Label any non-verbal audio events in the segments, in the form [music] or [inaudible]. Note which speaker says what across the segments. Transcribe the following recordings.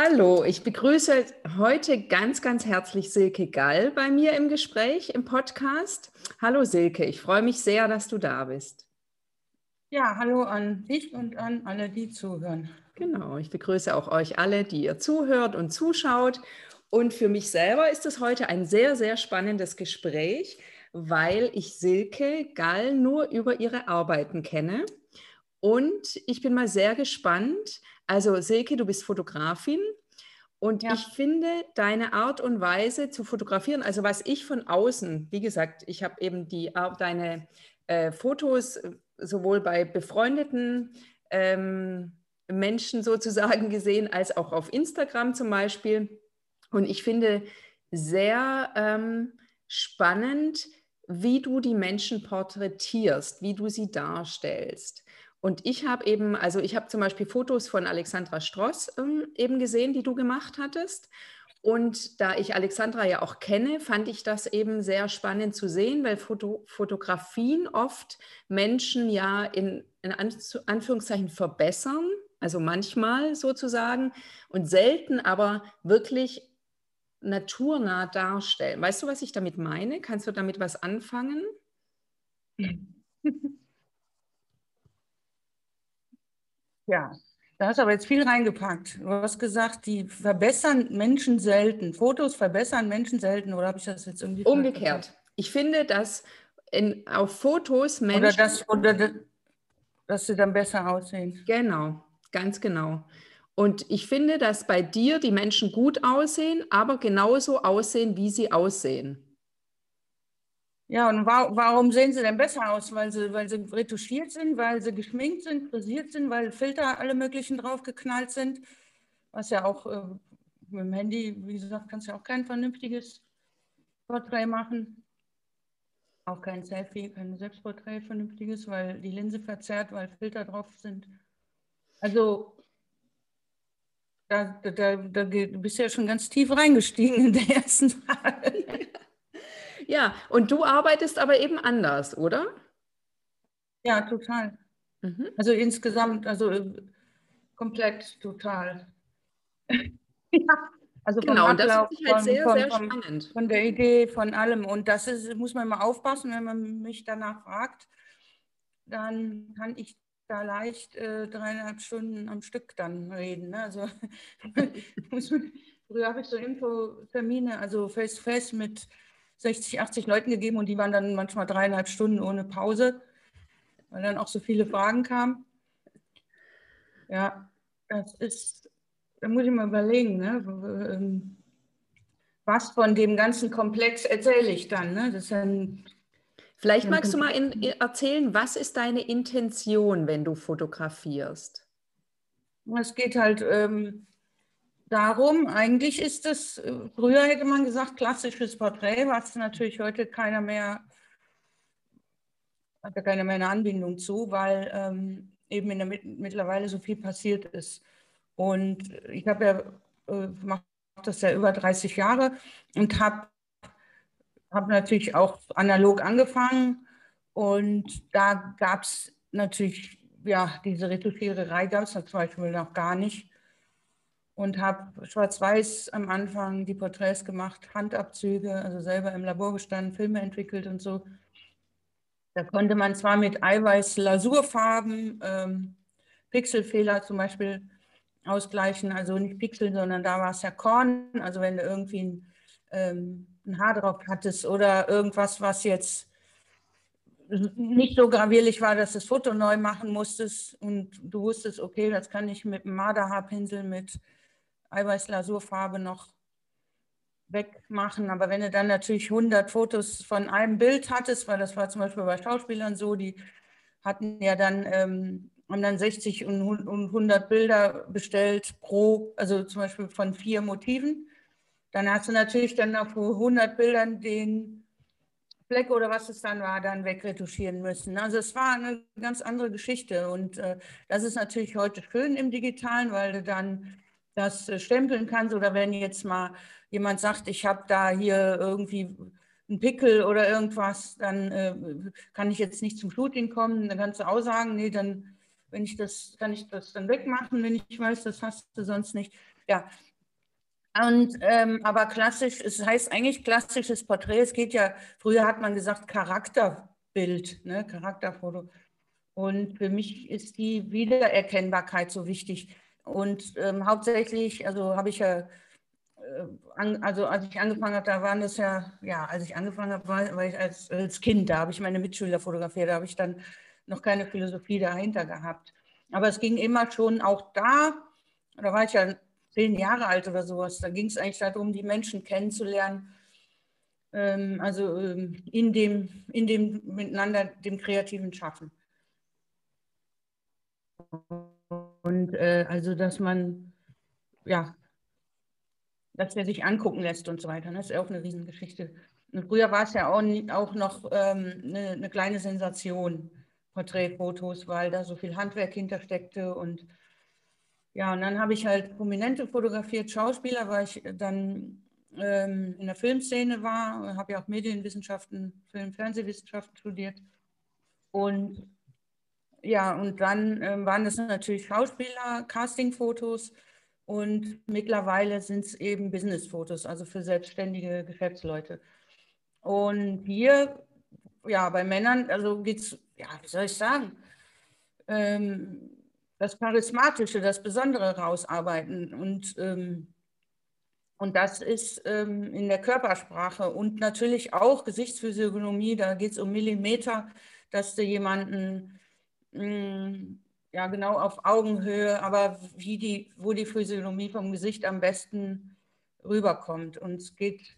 Speaker 1: Hallo, ich begrüße heute ganz, ganz herzlich Silke Gall bei mir im Gespräch, im Podcast. Hallo Silke, ich freue mich sehr, dass du da bist.
Speaker 2: Ja, hallo an dich und an alle, die zuhören.
Speaker 1: Genau, ich begrüße auch euch alle, die ihr zuhört und zuschaut. Und für mich selber ist es heute ein sehr, sehr spannendes Gespräch, weil ich Silke Gall nur über ihre Arbeiten kenne. Und ich bin mal sehr gespannt. Also Silke, du bist Fotografin und ja. ich finde deine Art und Weise zu fotografieren, also was ich von außen, wie gesagt, ich habe eben die, deine äh, Fotos äh, sowohl bei befreundeten ähm, Menschen sozusagen [laughs] gesehen, als auch auf Instagram zum Beispiel. Und ich finde sehr ähm, spannend, wie du die Menschen porträtierst, wie du sie darstellst. Und ich habe eben, also ich habe zum Beispiel Fotos von Alexandra Stross ähm, eben gesehen, die du gemacht hattest. Und da ich Alexandra ja auch kenne, fand ich das eben sehr spannend zu sehen, weil Foto, Fotografien oft Menschen ja in, in Anführungszeichen verbessern, also manchmal sozusagen, und selten aber wirklich naturnah darstellen. Weißt du, was ich damit meine? Kannst du damit was anfangen? [laughs]
Speaker 2: Ja, da hast du aber jetzt viel reingepackt. Du hast gesagt, die verbessern Menschen selten. Fotos verbessern Menschen selten, oder habe ich das jetzt irgendwie
Speaker 1: Umgekehrt. Ich finde, dass in, auf Fotos
Speaker 2: Menschen. Oder, das, oder dass sie dann besser aussehen.
Speaker 1: Genau, ganz genau. Und ich finde, dass bei dir die Menschen gut aussehen, aber genauso aussehen, wie sie aussehen.
Speaker 2: Ja, und wa warum sehen sie denn besser aus? Weil sie, weil sie retuschiert sind, weil sie geschminkt sind, frisiert sind, weil Filter alle möglichen draufgeknallt sind. Was ja auch äh, mit dem Handy, wie gesagt, kannst du ja auch kein vernünftiges Porträt machen. Auch kein Selfie, kein Selbstporträt vernünftiges, weil die Linse verzerrt, weil Filter drauf sind. Also da, da, da, du bist ja schon ganz tief reingestiegen in der ersten Frage.
Speaker 1: Ja, und du arbeitest aber eben anders, oder?
Speaker 2: Ja, total. Mhm. Also insgesamt, also äh, komplett total. [laughs]
Speaker 1: ja, also genau, und das ist halt sehr, von, sehr spannend.
Speaker 2: Von der Idee, von allem. Und das ist, muss man mal aufpassen, wenn man mich danach fragt, dann kann ich da leicht äh, dreieinhalb Stunden am Stück dann reden. Ne? Also [laughs] früher habe ich so Infotermine, also face-to-face -face mit 60, 80 Leuten gegeben und die waren dann manchmal dreieinhalb Stunden ohne Pause, weil dann auch so viele Fragen kamen. Ja, das ist, da muss ich mal überlegen, ne? Ähm, was von dem ganzen Komplex erzähle ich dann. Ne? Das
Speaker 1: dann, Vielleicht magst du mal in, erzählen, was ist deine Intention, wenn du fotografierst?
Speaker 2: Es geht halt ähm, darum, eigentlich ist es, äh, früher hätte man gesagt, klassisches Porträt, was natürlich heute keiner mehr, hat ja keiner mehr eine Anbindung zu, weil ähm, eben in der mittlerweile so viel passiert ist. Und ich habe ja, äh, mache das ja über 30 Jahre und habe hab natürlich auch analog angefangen und da gab es natürlich, ja, diese Retuschiererei gab es zum Beispiel noch gar nicht und habe schwarz-weiß am Anfang die Porträts gemacht, Handabzüge, also selber im Labor gestanden, Filme entwickelt und so. Da konnte man zwar mit Eiweiß-Lasurfarben ähm, Pixelfehler zum Beispiel ausgleichen, also nicht Pixel, sondern da war es ja Korn, also wenn du irgendwie ein, ähm, ein Haar drauf hattest oder irgendwas, was jetzt nicht so gravierlich war, dass du das Foto neu machen musstest und du wusstest, okay, das kann ich mit einem Marderhaarpinsel mit Eiweißlasurfarbe noch wegmachen. Aber wenn du dann natürlich 100 Fotos von einem Bild hattest, weil das war zum Beispiel bei Schauspielern so, die hatten ja dann, ähm, haben dann 60 und 100 Bilder bestellt pro, also zum Beispiel von vier Motiven. dann hast du natürlich dann auf 100 Bildern den Fleck oder was es dann war, dann wegretuschieren müssen. Also es war eine ganz andere Geschichte und äh, das ist natürlich heute schön im Digitalen, weil du dann das äh, stempeln kannst oder wenn jetzt mal jemand sagt, ich habe da hier irgendwie einen Pickel oder irgendwas, dann äh, kann ich jetzt nicht zum Shooting kommen, dann kannst du auch sagen, nee, dann wenn ich das, kann ich das dann wegmachen, wenn ich weiß, das hast du sonst nicht. Ja, und, ähm, aber klassisch, es heißt eigentlich klassisches Porträt. Es geht ja, früher hat man gesagt Charakterbild, ne, Charakterfoto. Und für mich ist die Wiedererkennbarkeit so wichtig. Und ähm, hauptsächlich, also habe ich ja, äh, an, also als ich angefangen habe, da waren das ja, ja, als ich angefangen habe, war, war ich als, als Kind, da habe ich meine Mitschüler fotografiert, da habe ich dann noch keine Philosophie dahinter gehabt. Aber es ging immer schon auch da, da war ich ja zehn Jahre alt oder sowas. Da ging es eigentlich darum, die Menschen kennenzulernen. Ähm, also ähm, in, dem, in dem miteinander, dem kreativen Schaffen. Und äh, also, dass man, ja, dass er sich angucken lässt und so weiter. Das ist auch eine Riesengeschichte. Und früher war es ja auch, auch noch ähm, eine, eine, kleine Sensation, Porträtfotos, weil da so viel Handwerk hintersteckte und ja, und dann habe ich halt Prominente fotografiert, Schauspieler, weil ich dann ähm, in der Filmszene war, habe ja auch Medienwissenschaften, Film, Fernsehwissenschaften studiert. Und ja, und dann ähm, waren das natürlich Schauspieler, Castingfotos und mittlerweile sind es eben Businessfotos, also für selbstständige Geschäftsleute. Und hier, ja, bei Männern, also geht es, ja, wie soll ich sagen, ähm, das Charismatische, das Besondere rausarbeiten. Und, ähm, und das ist ähm, in der Körpersprache und natürlich auch Gesichtsphysiognomie, da geht es um Millimeter, dass du jemanden ja genau auf Augenhöhe, aber wie die, wo die Physiognomie vom Gesicht am besten rüberkommt. Und es geht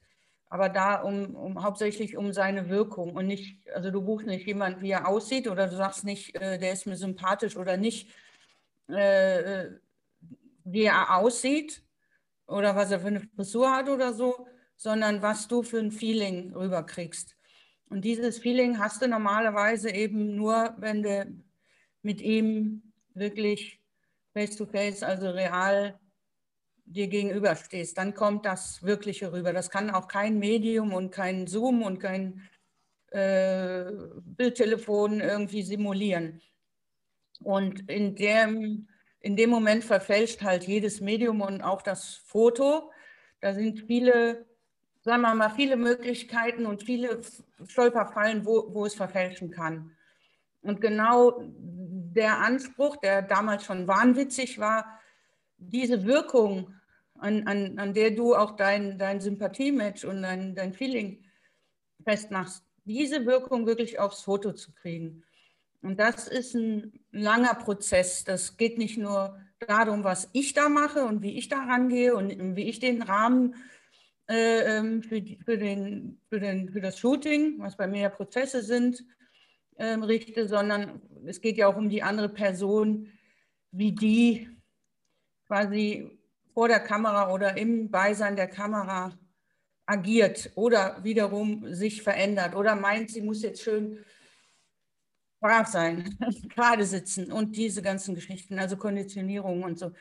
Speaker 2: aber da um, um hauptsächlich um seine Wirkung und nicht, also du buchst nicht jemand, wie er aussieht oder du sagst nicht, äh, der ist mir sympathisch oder nicht, äh, wie er aussieht oder was er für eine Frisur hat oder so, sondern was du für ein Feeling rüberkriegst. Und dieses Feeling hast du normalerweise eben nur, wenn du mit ihm wirklich face-to-face, -face, also real dir gegenüberstehst. Dann kommt das Wirkliche rüber. Das kann auch kein Medium und kein Zoom und kein äh, Bildtelefon irgendwie simulieren. Und in dem, in dem Moment verfälscht halt jedes Medium und auch das Foto. Da sind viele, sagen wir mal, viele Möglichkeiten und viele Stolperfallen, wo, wo es verfälschen kann. Und genau der Anspruch, der damals schon wahnwitzig war, diese Wirkung, an, an, an der du auch dein, dein Sympathiematch und dein, dein Feeling festmachst, diese Wirkung wirklich aufs Foto zu kriegen. Und das ist ein langer Prozess. Das geht nicht nur darum, was ich da mache und wie ich da rangehe und wie ich den Rahmen äh, ähm, für, für, den, für, den, für das Shooting, was bei mir ja Prozesse sind, äh, richte, sondern es geht ja auch um die andere Person, wie die quasi vor der Kamera oder im Beisein der Kamera agiert oder wiederum sich verändert oder meint, sie muss jetzt schön brav sein, [laughs] gerade sitzen und diese ganzen Geschichten, also Konditionierung und so.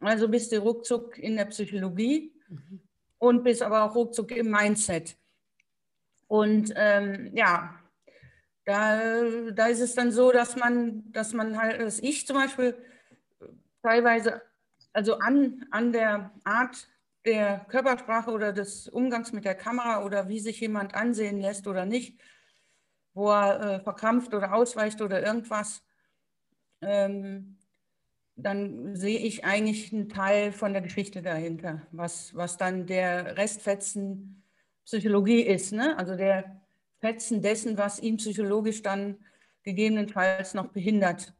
Speaker 2: Also bist du ruckzuck in der Psychologie mhm. und bist aber auch ruckzuck im Mindset. Und ähm, ja, da, da ist es dann so, dass man, dass man halt, dass ich zum Beispiel teilweise, also an, an der Art der Körpersprache oder des Umgangs mit der Kamera oder wie sich jemand ansehen lässt oder nicht, wo er äh, verkrampft oder ausweicht oder irgendwas, ähm, dann sehe ich eigentlich einen Teil von der Geschichte dahinter, was, was dann der Restfetzen Psychologie ist, ne? also der Fetzen dessen, was ihn psychologisch dann gegebenenfalls noch behindert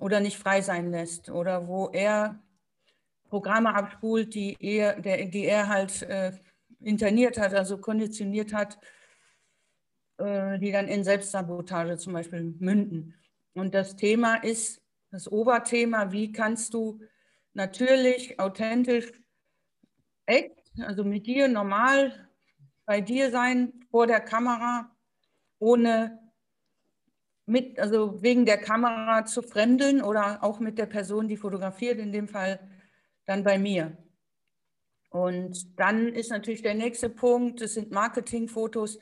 Speaker 2: oder nicht frei sein lässt oder wo er Programme abspult, die er, der, die er halt äh, interniert hat, also konditioniert hat, äh, die dann in Selbstsabotage zum Beispiel münden. Und das Thema ist, das Oberthema, wie kannst du natürlich, authentisch, echt also mit dir normal bei dir sein vor der Kamera, ohne mit, also wegen der Kamera zu fremdeln oder auch mit der Person, die fotografiert, in dem Fall dann bei mir. Und dann ist natürlich der nächste Punkt, das sind Marketingfotos.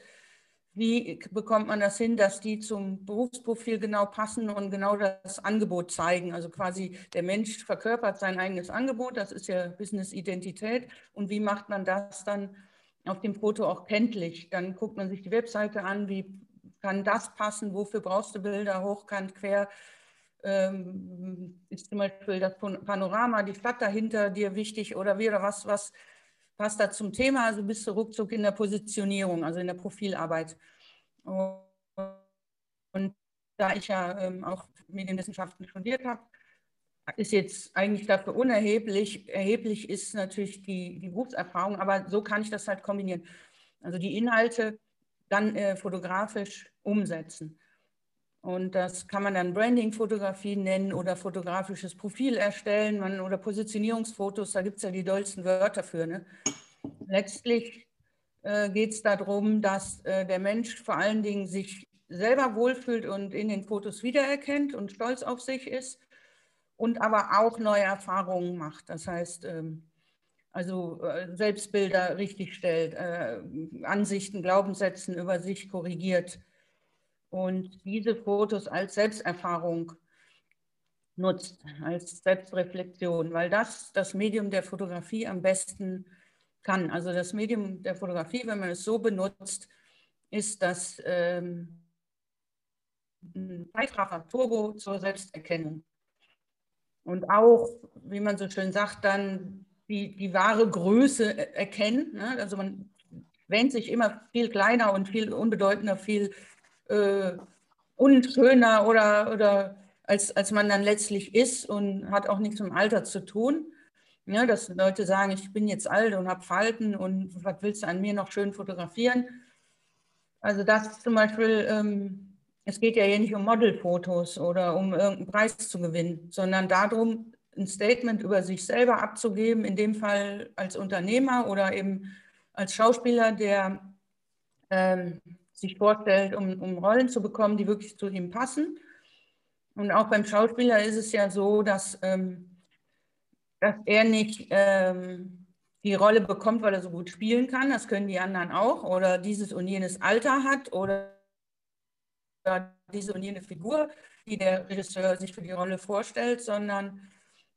Speaker 2: Wie bekommt man das hin, dass die zum Berufsprofil genau passen und genau das Angebot zeigen? Also quasi der Mensch verkörpert sein eigenes Angebot, das ist ja Business-Identität. Und wie macht man das dann auf dem Foto auch kenntlich? Dann guckt man sich die Webseite an, wie kann das passen, wofür brauchst du Bilder, hochkant, quer? Ähm, ist zum Beispiel das Panorama, die Stadt dahinter dir wichtig oder wie oder was, was passt da zum Thema? Also bist du ruckzuck in der Positionierung, also in der Profilarbeit. Und da ich ja ähm, auch Medienwissenschaften studiert habe, ist jetzt eigentlich dafür unerheblich. Erheblich ist natürlich die, die Berufserfahrung, aber so kann ich das halt kombinieren. Also die Inhalte dann äh, fotografisch umsetzen. Und das kann man dann Branding-Fotografie nennen oder fotografisches Profil erstellen man, oder Positionierungsfotos, da gibt es ja die dollsten Wörter für. Ne? Letztlich äh, geht es darum, dass äh, der Mensch vor allen Dingen sich selber wohlfühlt und in den Fotos wiedererkennt und stolz auf sich ist und aber auch neue Erfahrungen macht. Das heißt, ähm, also äh, Selbstbilder richtig stellt, äh, Ansichten, Glaubenssätzen über sich korrigiert und diese Fotos als Selbsterfahrung nutzt, als Selbstreflexion, weil das das Medium der Fotografie am besten kann. Also das Medium der Fotografie, wenn man es so benutzt, ist das ähm, ein dreifacher Turbo zur Selbsterkennung. Und auch, wie man so schön sagt, dann die, die wahre Größe erkennen. Ne? Also man wähnt sich immer viel kleiner und viel unbedeutender, viel äh, unschöner oder, oder als, als man dann letztlich ist und hat auch nichts mit dem Alter zu tun. Ja, dass Leute sagen, ich bin jetzt alt und habe Falten und was willst du an mir noch schön fotografieren? Also das zum Beispiel, ähm, es geht ja hier nicht um Modelfotos oder um irgendeinen Preis zu gewinnen, sondern darum, ein Statement über sich selber abzugeben, in dem Fall als Unternehmer oder eben als Schauspieler, der ähm, sich vorstellt, um, um Rollen zu bekommen, die wirklich zu ihm passen. Und auch beim Schauspieler ist es ja so, dass, ähm, dass er nicht ähm, die Rolle bekommt, weil er so gut spielen kann. Das können die anderen auch. Oder dieses und jenes Alter hat oder diese und jene Figur, die der Regisseur sich für die Rolle vorstellt, sondern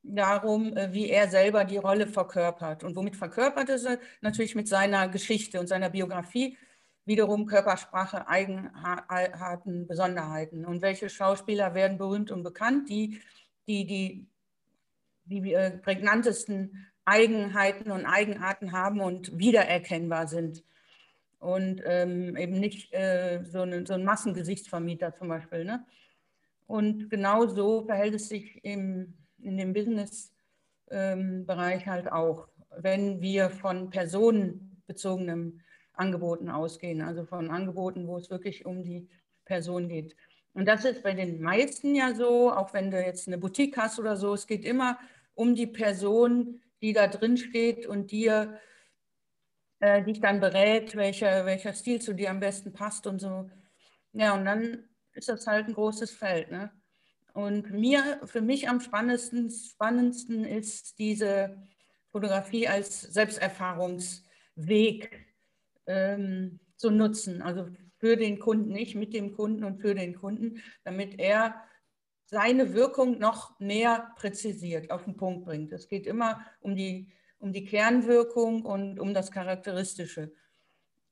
Speaker 2: darum, äh, wie er selber die Rolle verkörpert. Und womit verkörpert ist er? Natürlich mit seiner Geschichte und seiner Biografie wiederum Körpersprache, Eigenarten, Besonderheiten. Und welche Schauspieler werden berühmt und bekannt, die die, die, die äh, prägnantesten Eigenheiten und Eigenarten haben und wiedererkennbar sind. Und ähm, eben nicht äh, so, eine, so, ein Massengesichtsvermieter zum Beispiel. Ne? Und genau so verhält es sich im, in dem Business-Bereich ähm, halt auch. Wenn wir von personenbezogenem Angeboten ausgehen, also von Angeboten, wo es wirklich um die Person geht. Und das ist bei den meisten ja so, auch wenn du jetzt eine Boutique hast oder so, es geht immer um die Person, die da drin steht und dir äh, dich dann berät, welcher, welcher Stil zu dir am besten passt und so. Ja, und dann ist das halt ein großes Feld. Ne? Und mir, für mich am spannendsten, spannendsten ist diese Fotografie als Selbsterfahrungsweg ähm, zu nutzen. Also für den Kunden, nicht mit dem Kunden und für den Kunden, damit er seine Wirkung noch mehr präzisiert, auf den Punkt bringt. Es geht immer um die, um die Kernwirkung und um das Charakteristische.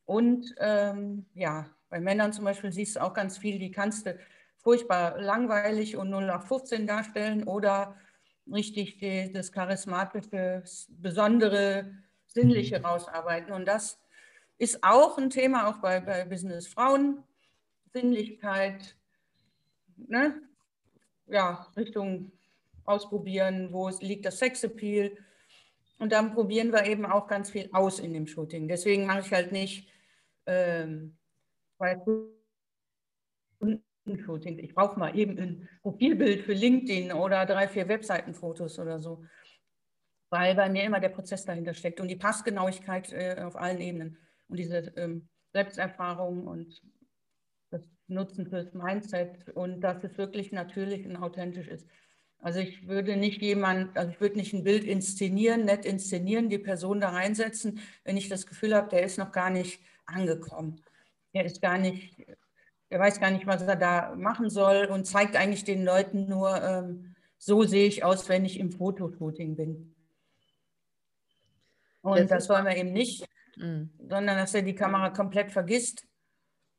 Speaker 2: Und ähm, ja, bei Männern zum Beispiel siehst du auch ganz viel, die kannst du furchtbar langweilig und 0 auf 15 darstellen oder richtig die, das charismatische, besondere, sinnliche rausarbeiten. Und das ist auch ein Thema, auch bei, bei Business Frauen, Sinnlichkeit, ne? ja, Richtung ausprobieren, wo liegt das Sexappeal. Und dann probieren wir eben auch ganz viel aus in dem Shooting. Deswegen mache ich halt nicht ähm, zwei Shooting. Ich brauche mal eben ein Profilbild für LinkedIn oder drei, vier Webseitenfotos oder so. weil bei mir immer der Prozess dahinter steckt und die Passgenauigkeit äh, auf allen Ebenen und diese ähm, Selbsterfahrung und das Nutzen fürs Mindset und dass es wirklich natürlich und authentisch ist. Also ich würde nicht jemand, also ich würde nicht ein Bild inszenieren, nett inszenieren, die Person da reinsetzen, wenn ich das Gefühl habe, der ist noch gar nicht angekommen. Er ist gar nicht, er weiß gar nicht, was er da machen soll und zeigt eigentlich den Leuten nur, ähm, so sehe ich aus, wenn ich im Fotoshooting bin. Und das, das wollen wir eben nicht, mhm. sondern dass er die Kamera komplett vergisst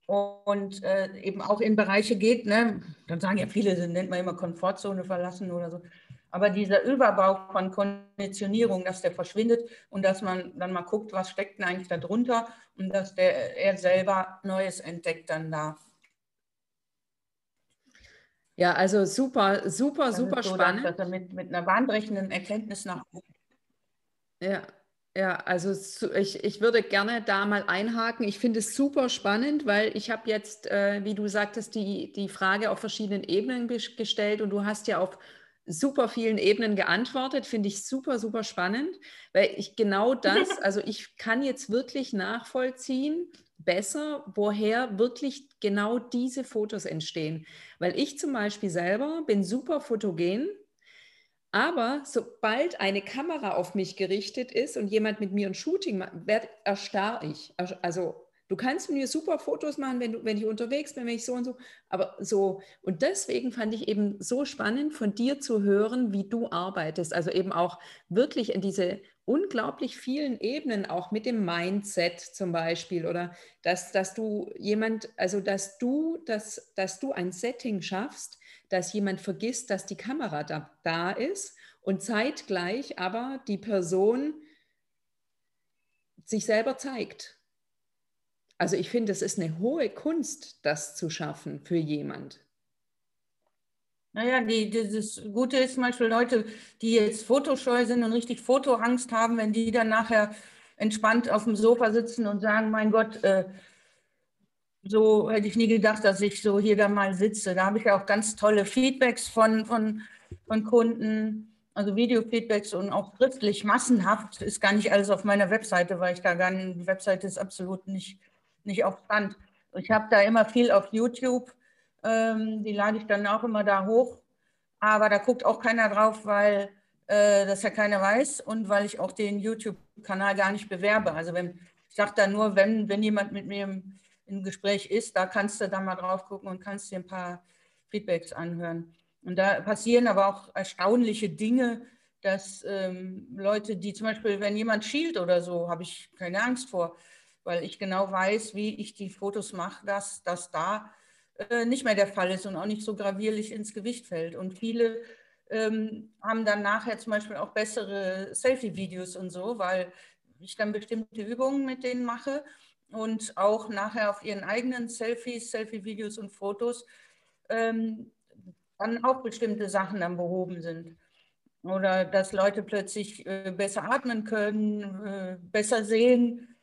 Speaker 2: und äh, eben auch in Bereiche geht. Ne? Dann sagen ja viele, nennt man immer Komfortzone verlassen oder so. Aber dieser Überbau von Konditionierung, dass der verschwindet und dass man dann mal guckt, was steckt denn eigentlich da drunter und dass der, er selber Neues entdeckt dann da.
Speaker 1: Ja, also super, super, das super so, spannend.
Speaker 2: Dass er mit, mit einer bahnbrechenden Erkenntnis nach.
Speaker 1: Ja, ja, also ich, ich würde gerne da mal einhaken. Ich finde es super spannend, weil ich habe jetzt, äh, wie du sagtest, die, die Frage auf verschiedenen Ebenen gestellt und du hast ja auf super vielen Ebenen geantwortet. Finde ich super, super spannend, weil ich genau [laughs] das, also ich kann jetzt wirklich nachvollziehen, besser, woher wirklich genau diese Fotos entstehen. Weil ich zum Beispiel selber bin super fotogen aber sobald eine Kamera auf mich gerichtet ist und jemand mit mir ein Shooting macht, erstarre ich. Also du kannst mir super Fotos machen, wenn, du, wenn ich unterwegs bin, wenn ich so und so. Aber so, und deswegen fand ich eben so spannend, von dir zu hören, wie du arbeitest. Also eben auch wirklich in diese unglaublich vielen Ebenen, auch mit dem Mindset zum Beispiel, oder dass, dass du jemand, also dass du, dass, dass du ein Setting schaffst, dass jemand vergisst, dass die Kamera da, da ist und zeitgleich aber die Person sich selber zeigt. Also ich finde, es ist eine hohe Kunst, das zu schaffen für jemand.
Speaker 2: Naja, die, das Gute ist zum Beispiel Leute, die jetzt fotoscheu sind und richtig Fotoangst haben, wenn die dann nachher entspannt auf dem Sofa sitzen und sagen, mein Gott, äh, so hätte ich nie gedacht, dass ich so hier da mal sitze. Da habe ich ja auch ganz tolle Feedbacks von, von, von Kunden, also Videofeedbacks und auch schriftlich massenhaft. Ist gar nicht alles auf meiner Webseite, weil ich da gar nicht, die Webseite ist absolut nicht, nicht auf Stand. Ich habe da immer viel auf YouTube, ähm, die lade ich dann auch immer da hoch. Aber da guckt auch keiner drauf, weil äh, das ja keiner weiß und weil ich auch den YouTube-Kanal gar nicht bewerbe. Also wenn, ich sage da nur, wenn, wenn jemand mit mir im im Gespräch ist, da kannst du dann mal drauf gucken und kannst dir ein paar Feedbacks anhören. Und da passieren aber auch erstaunliche Dinge, dass ähm, Leute, die zum Beispiel, wenn jemand schielt oder so, habe ich keine Angst vor, weil ich genau weiß, wie ich die Fotos mache, dass das da äh, nicht mehr der Fall ist und auch nicht so gravierlich ins Gewicht fällt. Und viele ähm, haben dann nachher zum Beispiel auch bessere Selfie-Videos und so, weil ich dann bestimmte Übungen mit denen mache und auch nachher auf ihren eigenen Selfies, Selfie-Videos und Fotos ähm, dann auch bestimmte Sachen dann behoben sind. Oder dass Leute plötzlich äh, besser atmen können, äh, besser sehen.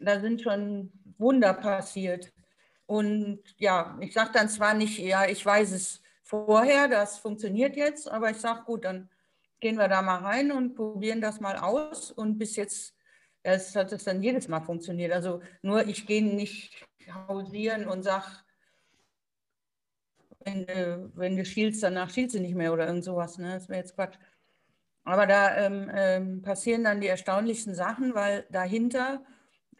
Speaker 2: Da sind schon Wunder passiert. Und ja, ich sage dann zwar nicht, ja, ich weiß es vorher, das funktioniert jetzt, aber ich sage, gut, dann gehen wir da mal rein und probieren das mal aus. Und bis jetzt es hat es dann jedes Mal funktioniert. Also nur ich gehe nicht hausieren und sage, wenn, du, wenn du schielst, danach schielst du nicht mehr oder irgend sowas. Ne? Das wäre jetzt Quatsch. Aber da ähm, ähm, passieren dann die erstaunlichsten Sachen, weil dahinter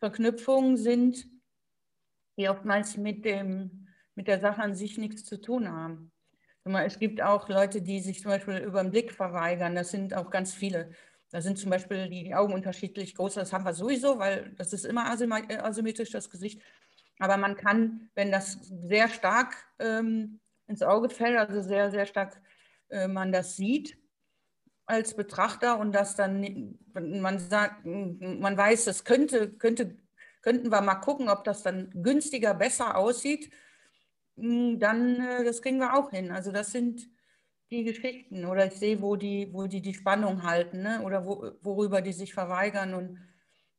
Speaker 2: Verknüpfungen sind, die oftmals mit, dem, mit der Sache an sich nichts zu tun haben. Es gibt auch Leute, die sich zum Beispiel über den Blick verweigern. Das sind auch ganz viele. Da sind zum Beispiel die Augen unterschiedlich groß. Das haben wir sowieso, weil das ist immer äh, asymmetrisch, das Gesicht. Aber man kann, wenn das sehr stark ähm, ins Auge fällt, also sehr, sehr stark äh, man das sieht als Betrachter und das dann, man sagt, man weiß, das könnte, könnte, könnten wir mal gucken, ob das dann günstiger, besser aussieht, hm, dann, äh, das kriegen wir auch hin. Also das sind die Geschichten oder ich sehe, wo die, wo die die Spannung halten ne? oder wo, worüber die sich verweigern und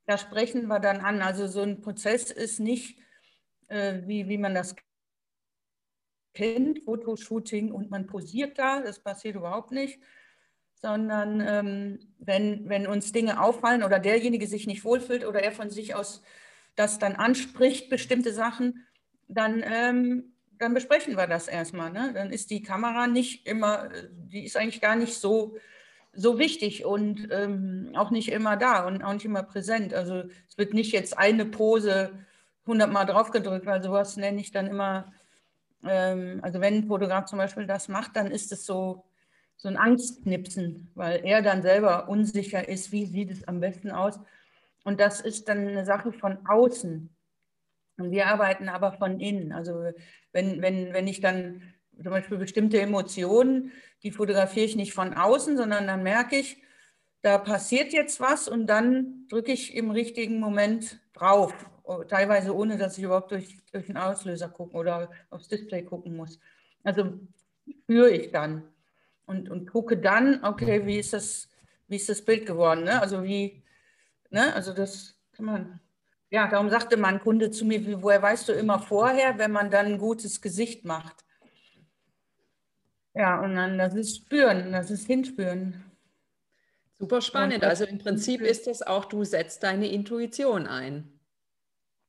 Speaker 2: da sprechen wir dann an. Also so ein Prozess ist nicht, äh, wie, wie man das kennt, Fotoshooting und man posiert da, das passiert überhaupt nicht, sondern ähm, wenn, wenn uns Dinge auffallen oder derjenige sich nicht wohlfühlt oder er von sich aus das dann anspricht, bestimmte Sachen, dann, ähm, dann besprechen wir das erstmal. Ne? Dann ist die Kamera nicht immer, die ist eigentlich gar nicht so, so wichtig und ähm, auch nicht immer da und auch nicht immer präsent. Also es wird nicht jetzt eine Pose hundertmal draufgedrückt, weil sowas nenne ich dann immer, ähm, also wenn ein Fotograf zum Beispiel das macht, dann ist es so, so ein Angstknipsen, weil er dann selber unsicher ist, wie sieht es am besten aus. Und das ist dann eine Sache von außen. Und wir arbeiten aber von innen. Also wenn, wenn, wenn ich dann zum Beispiel bestimmte Emotionen, die fotografiere ich nicht von außen, sondern dann merke ich, da passiert jetzt was und dann drücke ich im richtigen Moment drauf. Teilweise ohne, dass ich überhaupt durch, durch den Auslöser gucken oder aufs Display gucken muss. Also spüre ich dann und, und gucke dann, okay, wie ist das, wie ist das Bild geworden? Ne? Also wie, Ne? Also das kann man. Ja, darum sagte mein Kunde zu mir, woher weißt du immer vorher, wenn man dann ein gutes Gesicht macht? Ja, und dann das ist spüren, das ist hinspüren.
Speaker 1: Super spannend. Also im Prinzip ist das auch, du setzt deine Intuition ein.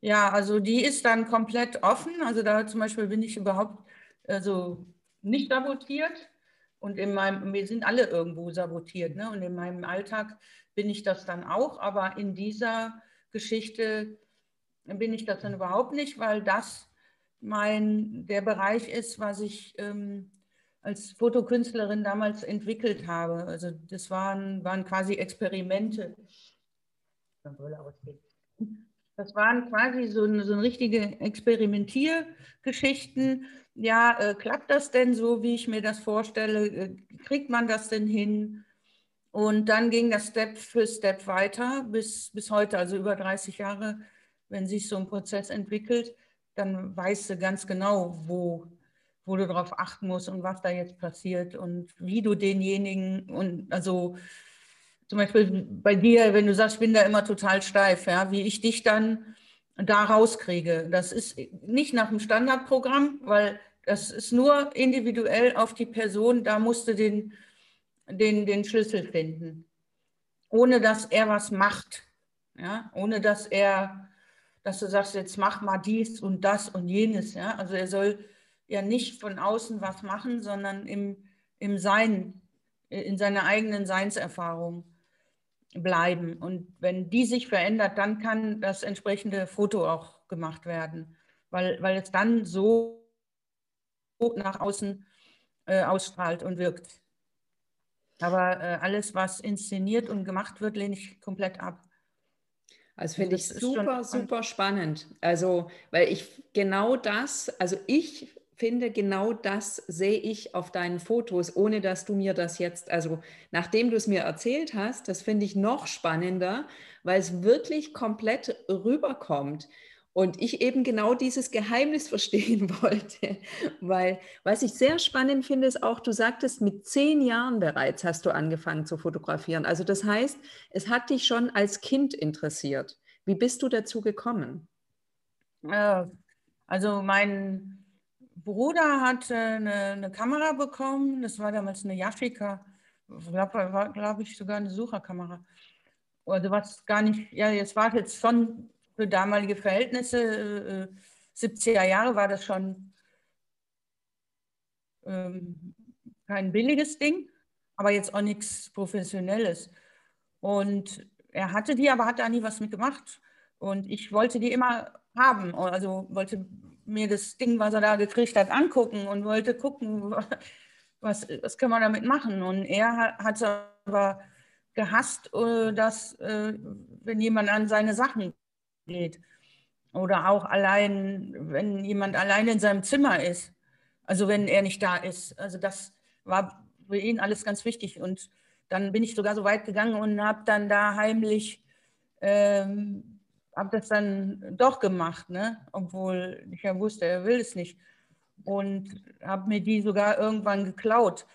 Speaker 2: Ja, also die ist dann komplett offen. Also da zum Beispiel bin ich überhaupt also nicht sabotiert. Und in meinem, wir sind alle irgendwo sabotiert. Ne? Und in meinem Alltag bin ich das dann auch, aber in dieser Geschichte bin ich das dann überhaupt nicht, weil das mein, der Bereich ist, was ich ähm, als Fotokünstlerin damals entwickelt habe. Also das waren, waren quasi Experimente. Das waren quasi so, so richtige Experimentiergeschichten. Ja, äh, klappt das denn so, wie ich mir das vorstelle? Äh, kriegt man das denn hin? Und dann ging das Step für Step weiter bis, bis heute, also über 30 Jahre, wenn sich so ein Prozess entwickelt, dann weißt du ganz genau, wo, wo du darauf achten musst und was da jetzt passiert und wie du denjenigen und also zum Beispiel bei dir, wenn du sagst, ich bin da immer total steif, ja, wie ich dich dann da rauskriege. Das ist nicht nach dem Standardprogramm, weil das ist nur individuell auf die Person, da musst du den den, den Schlüssel finden, ohne dass er was macht. Ja? Ohne dass er, dass du sagst, jetzt mach mal dies und das und jenes. Ja? Also er soll ja nicht von außen was machen, sondern im, im Sein, in seiner eigenen Seinserfahrung bleiben. Und wenn die sich verändert, dann kann das entsprechende Foto auch gemacht werden, weil, weil es dann so nach außen äh, ausstrahlt und wirkt. Aber äh, alles, was inszeniert und gemacht wird, lehne ich komplett ab.
Speaker 1: Also finde ich super, super spannend. Also, weil ich genau das, also ich finde, genau das sehe ich auf deinen Fotos, ohne dass du mir das jetzt, also nachdem du es mir erzählt hast, das finde ich noch spannender, weil es wirklich komplett rüberkommt. Und ich eben genau dieses Geheimnis [laughs] verstehen wollte, weil was ich sehr spannend finde, ist auch, du sagtest, mit zehn Jahren bereits hast du angefangen zu fotografieren. Also das heißt, es hat dich schon als Kind interessiert. Wie bist du dazu gekommen?
Speaker 2: Also mein Bruder hat eine, eine Kamera bekommen, das war damals eine Yashica, glaube ich, sogar eine Sucherkamera. Also was gar nicht, ja, jetzt war jetzt schon für damalige Verhältnisse, äh, 70er Jahre, war das schon ähm, kein billiges Ding, aber jetzt auch nichts Professionelles. Und er hatte die, aber hat da nie was mitgemacht. Und ich wollte die immer haben, also wollte mir das Ding, was er da gekriegt hat, angucken und wollte gucken, [laughs] was, was kann man damit machen. Und er hat es aber gehasst, äh, dass, äh, wenn jemand an seine Sachen geht. Oder auch allein, wenn jemand allein in seinem Zimmer ist. Also wenn er nicht da ist. Also das war für ihn alles ganz wichtig. Und dann bin ich sogar so weit gegangen und habe dann da heimlich, ähm, habe das dann doch gemacht, ne? obwohl ich ja wusste, er will es nicht. Und habe mir die sogar irgendwann geklaut.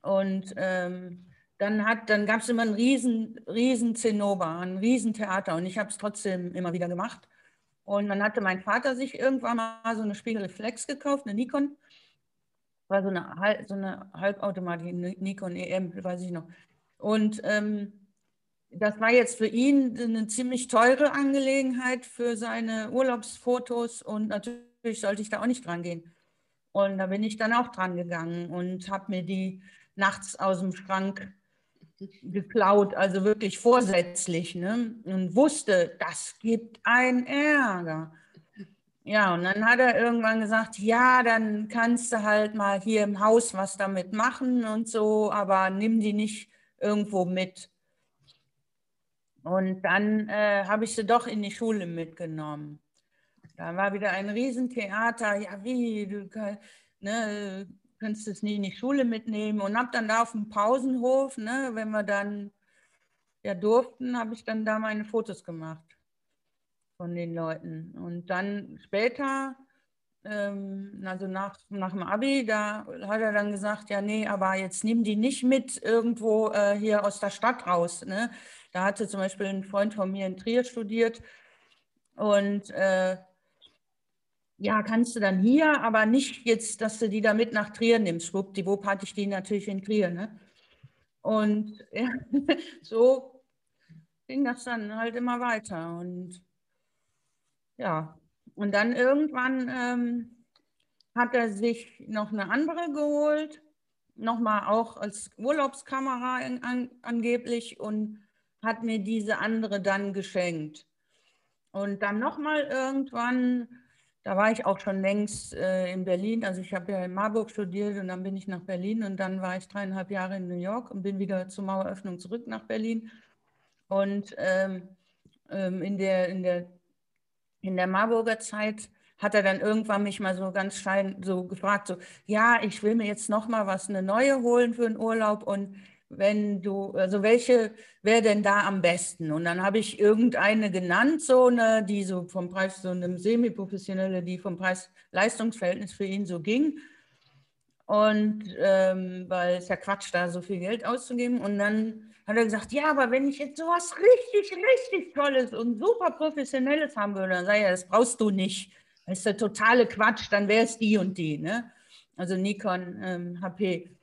Speaker 2: Und ähm, dann, dann gab es immer ein riesen, riesen Zinnober, ein riesen Theater und ich habe es trotzdem immer wieder gemacht. Und dann hatte mein Vater sich irgendwann mal so eine Spiegelreflex gekauft, eine Nikon. war so eine, so eine Halbautomatik, Nikon EM, weiß ich noch. Und ähm, das war jetzt für ihn eine ziemlich teure Angelegenheit für seine Urlaubsfotos und natürlich sollte ich da auch nicht dran gehen. Und da bin ich dann auch dran gegangen und habe mir die nachts aus dem Schrank geklaut, also wirklich vorsätzlich, ne? und wusste, das gibt einen Ärger. Ja, und dann hat er irgendwann gesagt, ja, dann kannst du halt mal hier im Haus was damit machen und so, aber nimm die nicht irgendwo mit. Und dann äh, habe ich sie doch in die Schule mitgenommen. Da war wieder ein Riesentheater. Ja, wie, du ne, kannst es nie in die Schule mitnehmen. Und habe dann da auf dem Pausenhof, ne, wenn wir dann ja durften, habe ich dann da meine Fotos gemacht von den Leuten. Und dann später, ähm, also nach, nach dem Abi, da hat er dann gesagt, ja, nee, aber jetzt nimm die nicht mit irgendwo äh, hier aus der Stadt raus. Ne? Da hatte zum Beispiel ein Freund von mir in Trier studiert und äh, ja, kannst du dann hier, aber nicht jetzt, dass du die da mit nach Trier nimmst. Schwuppdiwupp hatte ich die natürlich in Trier. Ne? Und ja, [laughs] so ging das dann halt immer weiter. Und ja, und dann irgendwann ähm, hat er sich noch eine andere geholt, nochmal auch als Urlaubskamera in, an, angeblich und hat mir diese andere dann geschenkt. Und dann nochmal irgendwann, da war ich auch schon längst äh, in Berlin, also ich habe ja in Marburg studiert und dann bin ich nach Berlin und dann war ich dreieinhalb Jahre in New York und bin wieder zur Maueröffnung zurück nach Berlin. Und ähm, ähm, in, der, in, der, in der Marburger Zeit hat er dann irgendwann mich mal so ganz schein so gefragt, so, ja, ich will mir jetzt nochmal was, eine neue holen für den Urlaub und wenn du, also welche wäre denn da am besten? Und dann habe ich irgendeine genannt, so eine, die so vom Preis, so eine semi-professionelle, die vom Preis-Leistungsverhältnis für ihn so ging. Und ähm, weil es ja Quatsch, da so viel Geld auszugeben. Und dann hat er gesagt, ja, aber wenn ich jetzt sowas richtig, richtig Tolles und super Professionelles haben würde, dann sage ich, ja, das brauchst du nicht. Das ist der totale Quatsch, dann wäre es die und die. Ne? Also Nikon, ähm, HP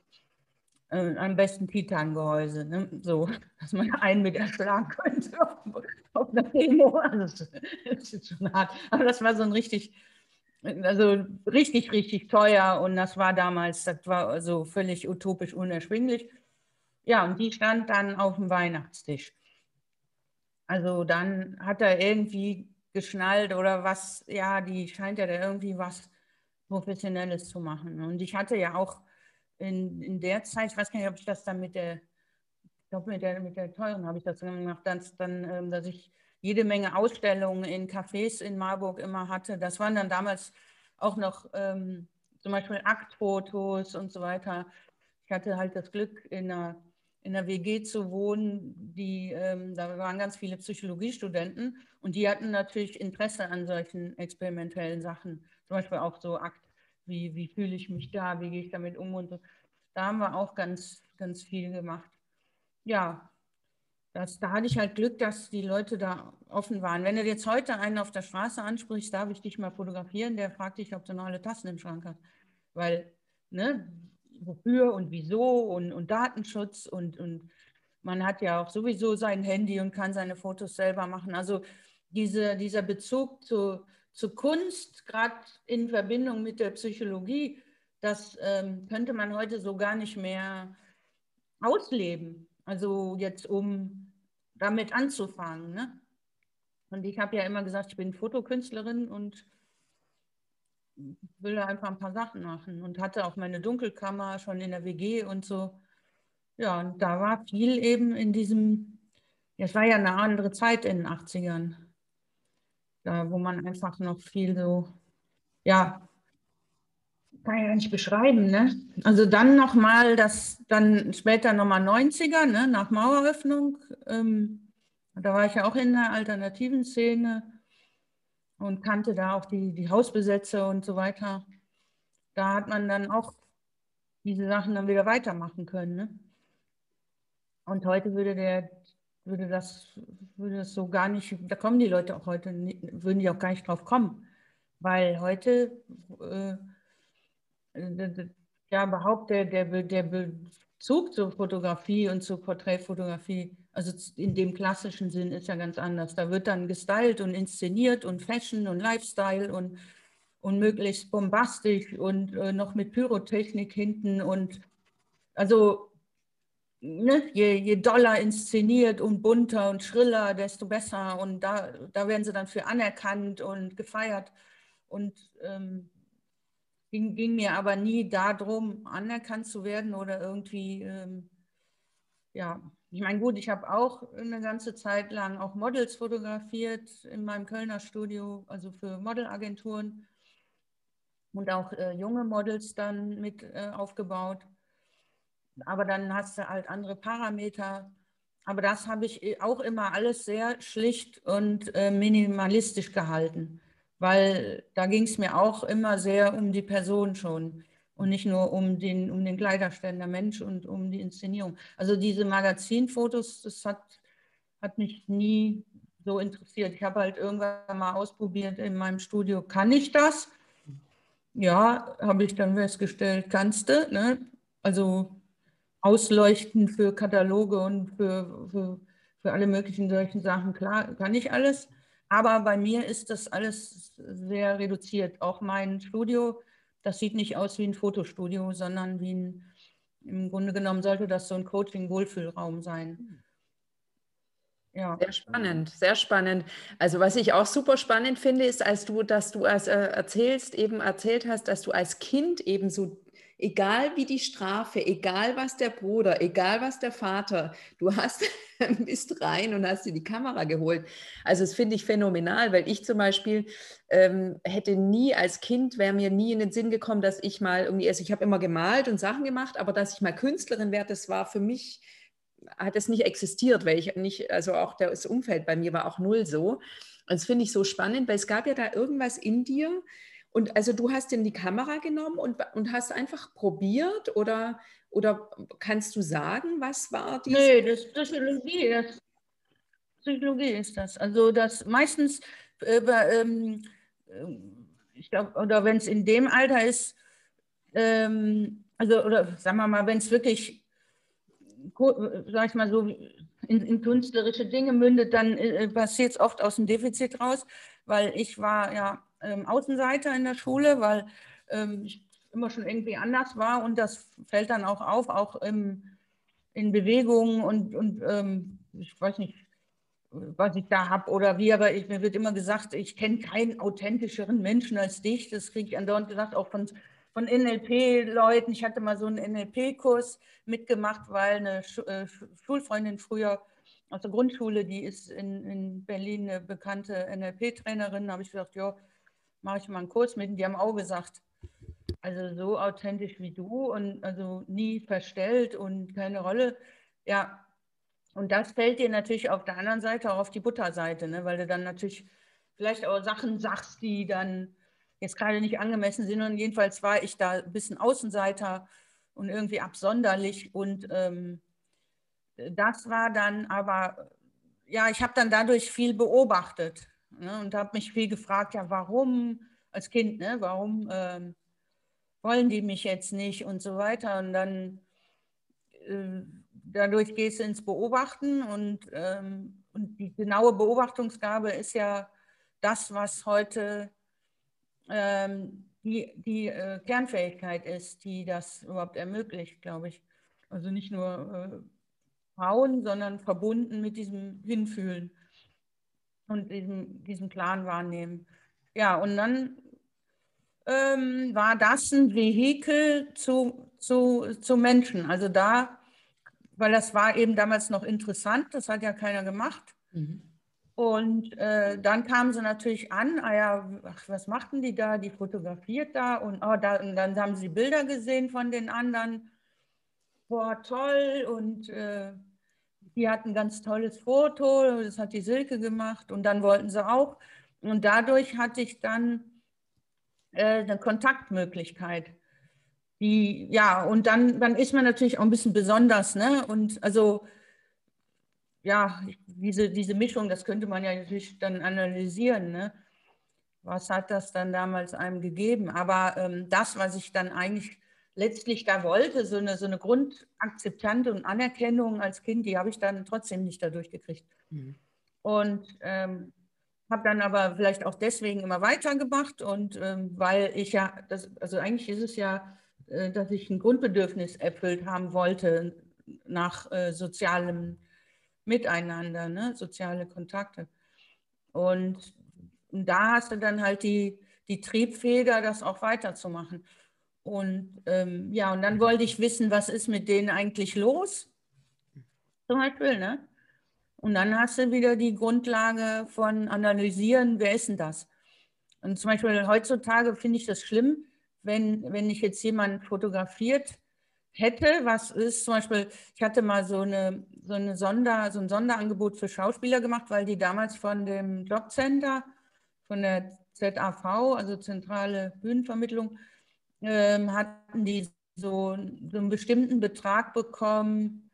Speaker 2: äh, am besten Titangehäuse, ne? so, [laughs] dass man einen mit erschlagen könnte [laughs] auf, einer Demo. [laughs] Also, das ist schon hart. Aber das war so ein richtig, also richtig, richtig teuer und das war damals, das war so völlig utopisch unerschwinglich. Ja, und die stand dann auf dem Weihnachtstisch. Also dann hat er irgendwie geschnallt oder was, ja, die scheint ja da irgendwie was Professionelles zu machen. Und ich hatte ja auch in, in der Zeit, ich weiß gar nicht, ob ich das dann mit der, ich glaube mit der, mit der teuren habe ich das gemacht, dass, dann, ähm, dass ich jede Menge Ausstellungen in Cafés in Marburg immer hatte. Das waren dann damals auch noch ähm, zum Beispiel Aktfotos und so weiter. Ich hatte halt das Glück, in einer, in einer WG zu wohnen, die, ähm, da waren ganz viele Psychologiestudenten und die hatten natürlich Interesse an solchen experimentellen Sachen. Zum Beispiel auch so Akt wie, wie fühle ich mich da, wie gehe ich damit um und so. Da haben wir auch ganz, ganz viel gemacht. Ja, das, da hatte ich halt Glück, dass die Leute da offen waren. Wenn du jetzt heute einen auf der Straße ansprichst, darf ich dich mal fotografieren, der fragt dich, ob du noch alle Tassen im Schrank hast. Weil, ne, wofür und wieso und, und Datenschutz und, und man hat ja auch sowieso sein Handy und kann seine Fotos selber machen. Also diese, dieser Bezug zu, zu Kunst, gerade in Verbindung mit der Psychologie, das ähm, könnte man heute so gar nicht mehr ausleben. Also jetzt, um damit anzufangen. Ne? Und ich habe ja immer gesagt, ich bin Fotokünstlerin und will da einfach ein paar Sachen machen und hatte auch meine Dunkelkammer schon in der WG und so. Ja, und da war viel eben in diesem, ja, es war ja eine andere Zeit in den 80ern da, wo man einfach noch viel so, ja, kann ich ja nicht beschreiben, ne? Also dann nochmal, das, dann später nochmal 90er, ne, nach Maueröffnung. Ähm, da war ich ja auch in der alternativen Szene und kannte da auch die, die Hausbesetzer und so weiter. Da hat man dann auch diese Sachen dann wieder weitermachen können. Ne? Und heute würde der würde das, würde das so gar nicht, da kommen die Leute auch heute, würden die auch gar nicht drauf kommen. Weil heute, äh, ja, überhaupt der, der, der Bezug zur Fotografie und zur Porträtfotografie, also in dem klassischen Sinn, ist ja ganz anders. Da wird dann gestylt und inszeniert und Fashion und Lifestyle und, und möglichst bombastisch und äh, noch mit Pyrotechnik hinten und also ne, je, je doller inszeniert und bunter und schriller, desto besser. Und da, da werden sie dann für anerkannt und gefeiert. Und ähm, ging, ging mir aber nie darum, anerkannt zu werden oder irgendwie, ähm, ja, ich meine, gut, ich habe auch eine ganze Zeit lang auch Models fotografiert in meinem Kölner Studio, also für Modelagenturen und auch äh, junge Models dann mit äh, aufgebaut aber dann hast du halt andere Parameter. Aber das habe ich äh, auch immer alles sehr schlicht und äh, minimalistisch gehalten, weil da ging es mir auch immer sehr um die Person schon und nicht nur um den, um den Kleiderständer Mensch und um die Inszenierung. Also diese Magazinfotos, das hat, hat mich nie so interessiert. Ich habe halt irgendwann mal ausprobiert in meinem Studio, kann ich das? Ja, habe ich dann festgestellt, kannst du. Ne? Also ausleuchten für Kataloge und für, für, für alle möglichen solchen Sachen. Klar, kann ich alles. Aber bei mir ist das alles sehr reduziert. Auch mein Studio, das sieht nicht aus wie ein Fotostudio, sondern wie ein, im Grunde genommen sollte das so ein Coaching-Wohlfühlraum sein.
Speaker 1: Ja. Sehr spannend, sehr spannend. Also was ich auch super spannend finde, ist, als du, dass du als, äh, erzählst, eben erzählt hast, dass du als Kind eben so egal wie die Strafe, egal was der Bruder, egal was der Vater, du hast, [laughs] bist rein und hast dir die Kamera geholt. Also das finde ich phänomenal, weil ich zum Beispiel ähm, hätte nie als Kind, wäre mir nie in den Sinn gekommen, dass ich mal irgendwie, also ich habe immer gemalt und Sachen gemacht, aber dass ich mal Künstlerin werde, das war für mich, hat es nicht existiert, weil ich nicht, also auch das Umfeld bei mir war auch null so. Und das finde ich so spannend, weil es gab ja da irgendwas in dir, und also du hast ihm die Kamera genommen und, und hast einfach probiert oder, oder kannst du sagen, was war
Speaker 2: die? Nee, das Psychologie, das Psychologie ist das. Also das meistens, äh, ähm, ich glaube, oder wenn es in dem Alter ist, ähm, also oder sagen wir mal, wenn es wirklich, sag ich mal so, in, in künstlerische Dinge mündet, dann äh, passiert es oft aus dem Defizit raus, weil ich war ja ähm, Außenseiter in der Schule, weil ähm, ich immer schon irgendwie anders war und das fällt dann auch auf, auch im, in Bewegungen und, und ähm, ich weiß nicht, was ich da habe oder wie, aber ich, mir wird immer gesagt, ich kenne keinen authentischeren Menschen als dich. Das kriege ich andauernd gesagt, auch von, von NLP-Leuten. Ich hatte mal so einen NLP-Kurs mitgemacht, weil eine äh, Schulfreundin früher aus der Grundschule, die ist in, in Berlin eine bekannte NLP-Trainerin, habe ich gesagt, ja, mache ich mal einen Kurs mit. Und die haben auch gesagt, also so authentisch wie du und also nie verstellt und keine Rolle. Ja, und das fällt dir natürlich auf der anderen Seite auch auf die Butterseite, ne? weil du dann natürlich vielleicht auch Sachen sagst, die dann jetzt gerade nicht angemessen sind. Und jedenfalls war ich da ein bisschen Außenseiter und irgendwie absonderlich. Und ähm, das war dann aber, ja, ich habe dann dadurch viel beobachtet. Ne, und habe mich viel gefragt, ja, warum als Kind, ne, warum ähm, wollen die mich jetzt nicht und so weiter. Und dann äh, dadurch gehst du ins Beobachten und, ähm, und die genaue Beobachtungsgabe ist ja das, was heute ähm, die, die äh, Kernfähigkeit ist, die das überhaupt ermöglicht, glaube ich. Also nicht nur äh, Frauen, sondern verbunden mit diesem Hinfühlen und diesem, diesem Plan wahrnehmen. Ja, und dann ähm, war das ein Vehikel zu, zu, zu Menschen. Also da, weil das war eben damals noch interessant, das hat ja keiner gemacht. Mhm. Und äh, dann kamen sie natürlich an, ah ja, ach, was machten die da? Die fotografiert da und, oh, da, und dann haben sie Bilder gesehen von den anderen. Boah, toll. Und äh, die hatten ein ganz tolles Foto, das hat die Silke gemacht und dann wollten sie auch. Und dadurch hatte ich dann äh, eine Kontaktmöglichkeit. Die, ja, und dann, dann ist man natürlich auch ein bisschen besonders, ne? Und also, ja, diese, diese Mischung, das könnte man ja natürlich dann analysieren, ne? Was hat das dann damals einem gegeben? Aber ähm, das, was ich dann eigentlich letztlich da wollte, so eine, so eine Grundakzeptante und Anerkennung als Kind, die habe ich dann trotzdem nicht dadurch gekriegt. Mhm. Und ähm, habe dann aber vielleicht auch deswegen immer weitergemacht und ähm, weil ich ja, das, also eigentlich ist es ja, äh, dass ich ein Grundbedürfnis erfüllt haben wollte nach äh, sozialem Miteinander, ne? soziale Kontakte. Und, und da hast du dann halt die, die Triebfeder, das auch weiterzumachen. Und ähm, ja, und dann wollte ich wissen, was ist mit denen eigentlich los? Zum Beispiel, ne? Und dann hast du wieder die Grundlage von analysieren, wer ist denn das? Und zum Beispiel heutzutage finde ich das schlimm, wenn, wenn ich jetzt jemanden fotografiert hätte, was ist zum Beispiel, ich hatte mal so, eine, so, eine Sonder, so ein Sonderangebot für Schauspieler gemacht, weil die damals von dem Jobcenter, von der ZAV, also Zentrale Bühnenvermittlung, ähm, hatten die so, so, einen bestimmten Betrag bekommen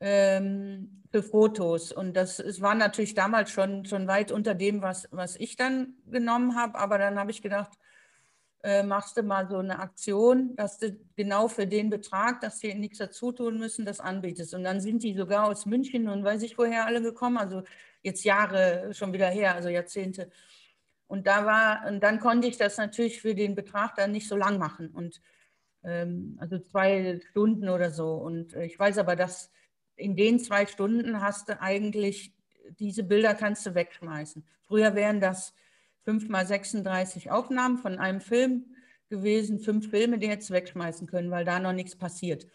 Speaker 2: ähm, für Fotos. Und das es war natürlich damals schon, schon weit unter dem, was, was ich dann genommen habe. Aber dann habe ich gedacht, äh, machst du mal so eine Aktion, dass du genau für den Betrag, dass sie nichts dazu tun müssen, das anbietest. Und dann sind die sogar aus München und weiß ich woher alle gekommen, also jetzt Jahre schon wieder her, also Jahrzehnte. Und da war, und dann konnte ich das natürlich für den Betrag dann nicht so lang machen. Und ähm, also zwei Stunden oder so. Und äh, ich weiß aber, dass in den zwei Stunden hast du eigentlich, diese Bilder kannst du wegschmeißen. Früher wären das fünf mal 36 Aufnahmen von einem Film gewesen, fünf Filme, die du wegschmeißen können, weil da noch nichts passiert.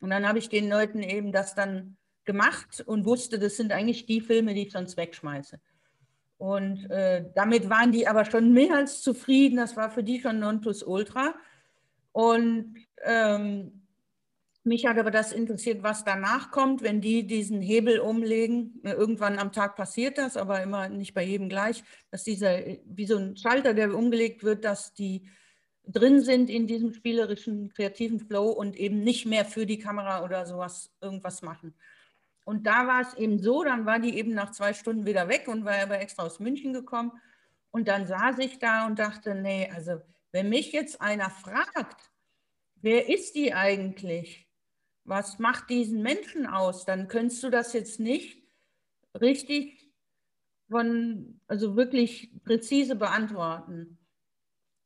Speaker 2: Und dann habe ich den Leuten eben das dann gemacht und wusste, das sind eigentlich die Filme, die ich sonst wegschmeiße. Und äh, damit waren die aber schon mehr als zufrieden. Das war für die schon Nonplusultra. Und ähm, mich hat aber das interessiert, was danach kommt, wenn die diesen Hebel umlegen. Irgendwann am Tag passiert das, aber immer nicht bei jedem gleich, dass dieser, wie so ein Schalter, der umgelegt wird, dass die drin sind in diesem spielerischen, kreativen Flow und eben nicht mehr für die Kamera oder sowas irgendwas machen. Und da war es eben so, dann war die eben nach zwei Stunden wieder weg und war aber extra aus München gekommen. Und dann saß ich da und dachte, nee, also wenn mich jetzt einer fragt, wer ist die eigentlich? Was macht diesen Menschen aus? Dann könntest du das jetzt nicht richtig von, also wirklich präzise beantworten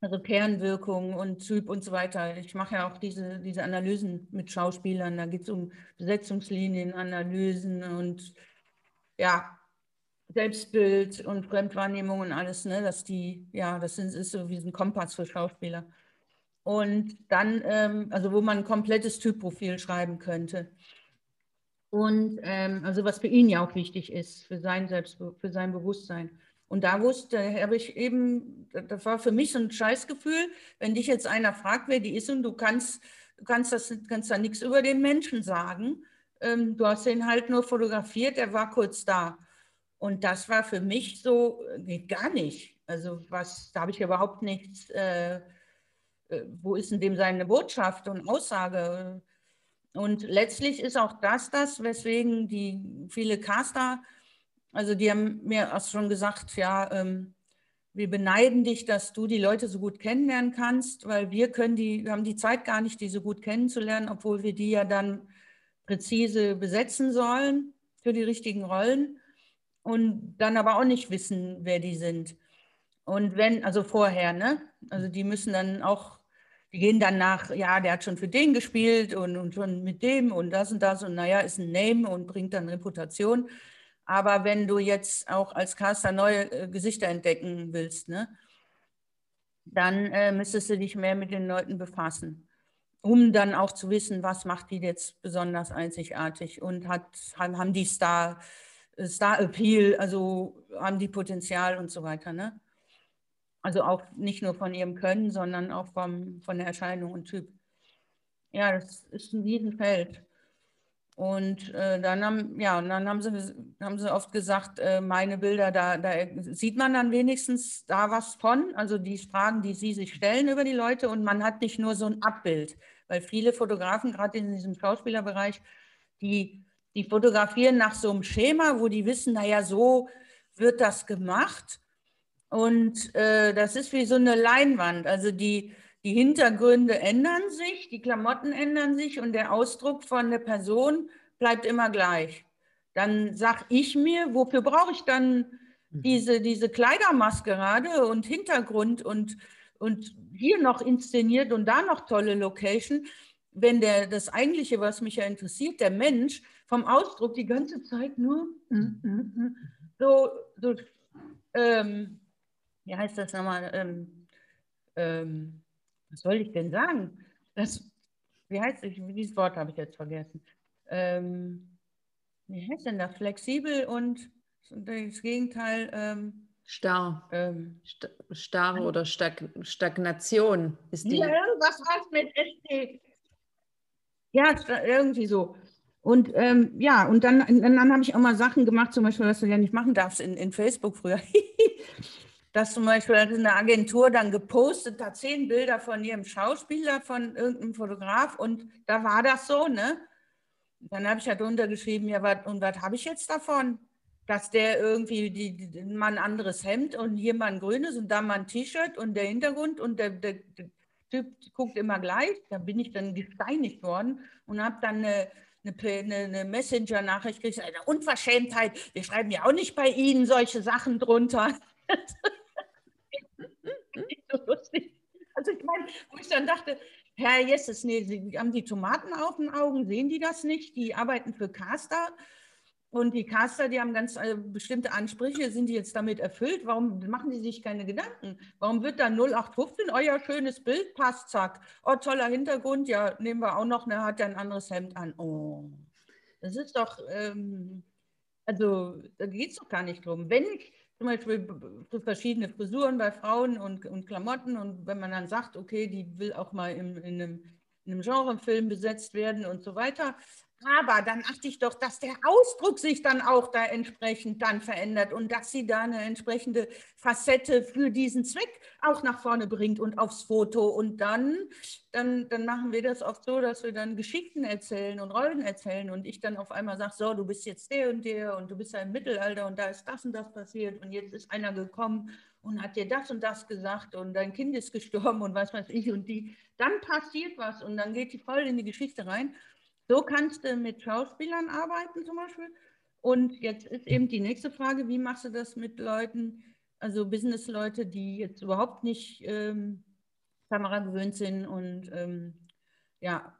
Speaker 2: also Kernwirkung und Typ und so weiter. Ich mache ja auch diese, diese Analysen mit Schauspielern. Da geht es um Besetzungslinien, Analysen und ja, Selbstbild und Fremdwahrnehmung und alles, ne, dass die, ja, das sind, ist so wie ein Kompass für Schauspieler. Und dann, ähm, also wo man ein komplettes Typprofil schreiben könnte. Und ähm, also was für ihn ja auch wichtig ist, für sein Selbst, für sein Bewusstsein. Und da wusste, habe ich eben, das war für mich so ein Scheißgefühl, wenn dich jetzt einer fragt, wer die ist und du kannst, kannst, das, kannst da nichts über den Menschen sagen. Ähm, du hast ihn halt nur fotografiert, er war kurz da. Und das war für mich so, geht gar nicht. Also was, da habe ich überhaupt nichts, äh, äh, wo ist denn dem seine Botschaft und Aussage? Und letztlich ist auch das das, weswegen die viele Caster also die haben mir auch schon gesagt, ja, ähm, wir beneiden dich, dass du die Leute so gut kennenlernen kannst, weil wir können die, wir haben die Zeit gar nicht, die so gut kennenzulernen, obwohl wir die ja dann präzise besetzen sollen für die richtigen Rollen und dann aber auch nicht wissen, wer die sind. Und wenn, also vorher, ne? Also die müssen dann auch, die gehen dann nach, ja, der hat schon für den gespielt und, und schon mit dem und das und das und naja, ist ein Name und bringt dann Reputation. Aber wenn du jetzt auch als Caster neue äh, Gesichter entdecken willst, ne, dann äh, müsstest du dich mehr mit den Leuten befassen, um dann auch zu wissen, was macht die jetzt besonders einzigartig und hat, haben die Star, äh, Star Appeal, also haben die Potenzial und so weiter. Ne? Also auch nicht nur von ihrem Können, sondern auch vom, von der Erscheinung und Typ. Ja, das ist ein Riesenfeld. Und äh, dann haben, ja, und dann haben sie, haben sie oft gesagt, äh, meine Bilder, da, da sieht man dann wenigstens da was von, also die Fragen, die sie sich stellen über die Leute. Und man hat nicht nur so ein Abbild, weil viele Fotografen, gerade in diesem Schauspielerbereich, die, die fotografieren nach so einem Schema, wo die wissen, naja, so wird das gemacht. Und äh, das ist wie so eine Leinwand, also die, die Hintergründe ändern sich, die Klamotten ändern sich und der Ausdruck von der Person bleibt immer gleich. Dann sage ich mir, wofür brauche ich dann mhm. diese, diese Kleidermaskerade und Hintergrund und, und hier noch inszeniert und da noch tolle Location, wenn der, das eigentliche, was mich ja interessiert, der Mensch, vom Ausdruck die ganze Zeit nur mhm. Mhm, so, so ähm, wie heißt das nochmal, ähm, ähm, was soll ich denn sagen? Das, wie heißt das? Dieses Wort habe ich jetzt vergessen. Ähm, wie heißt denn das? Flexibel und das Gegenteil. Ähm,
Speaker 1: Starr. Ähm, Starr oder Stag Stagnation ist die.
Speaker 2: Ja, irgendwas heißt mit ST. Ja, irgendwie so. Und ähm, ja, und dann, dann habe ich auch mal Sachen gemacht, zum Beispiel, was du ja nicht machen darfst in, in Facebook früher. [laughs] dass zum Beispiel eine Agentur dann gepostet hat, zehn Bilder von ihrem Schauspieler, von irgendeinem Fotograf und da war das so, ne? Dann habe ich ja halt drunter geschrieben, ja, wat, und was habe ich jetzt davon? Dass der irgendwie die, die, mal ein anderes Hemd und hier mal ein grünes und da mal ein T-Shirt und der Hintergrund und der, der, der, Typ guckt immer gleich. Da bin ich dann gesteinigt worden und habe dann eine, eine, eine Messenger-Nachricht gekriegt, eine Unverschämtheit. Wir schreiben ja auch nicht bei Ihnen solche Sachen drunter. [laughs] so lustig. Also ich meine, wo ich dann dachte, Herr Jesses, nee, Sie haben die Tomaten auf den Augen, sehen die das nicht? Die arbeiten für Caster und die Caster, die haben ganz äh, bestimmte Ansprüche. Sind die jetzt damit erfüllt? Warum machen die sich keine Gedanken? Warum wird da 0815 euer schönes Bild passt, zack. Oh, toller Hintergrund, ja, nehmen wir auch noch, ne, hat ja ein anderes Hemd an. Oh, das ist doch, ähm, also da geht es doch gar nicht drum. Wenn ich zum Beispiel verschiedene Frisuren bei Frauen und, und Klamotten. Und wenn man dann sagt, okay, die will auch mal im, in, einem, in einem Genrefilm besetzt werden und so weiter, aber dann achte ich doch, dass der Ausdruck sich dann auch da entsprechend dann verändert und dass sie da eine entsprechende Facette für diesen Zweck auch nach vorne bringt und aufs Foto. Und dann, dann, dann machen wir das oft so, dass wir dann Geschichten erzählen und Rollen erzählen und ich dann auf einmal sage, so, du bist jetzt der und der und du bist ja im Mittelalter und da ist das und das passiert und jetzt ist einer gekommen und hat dir das und das gesagt und dein Kind ist gestorben und was weiß ich und die. Dann passiert was und dann geht die voll in die Geschichte rein. So kannst du mit Schauspielern arbeiten zum Beispiel. Und jetzt ist eben die nächste Frage, wie machst du das mit Leuten, also Business-Leute, die jetzt überhaupt nicht ähm, Kamera gewöhnt sind und ähm, ja,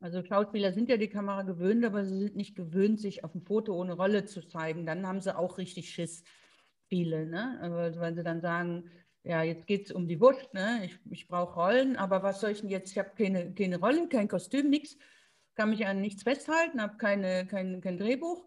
Speaker 2: also Schauspieler sind ja die Kamera gewöhnt, aber sie sind nicht gewöhnt, sich auf ein Foto ohne Rolle zu zeigen. Dann haben sie auch richtig Schiss, viele, ne? Also, weil sie dann sagen, ja, jetzt geht es um die Wurst, ne? ich, ich brauche Rollen, aber was soll ich denn jetzt, ich habe keine, keine Rolle, kein Kostüm, nichts kann mich an nichts festhalten, habe keine, kein, kein Drehbuch.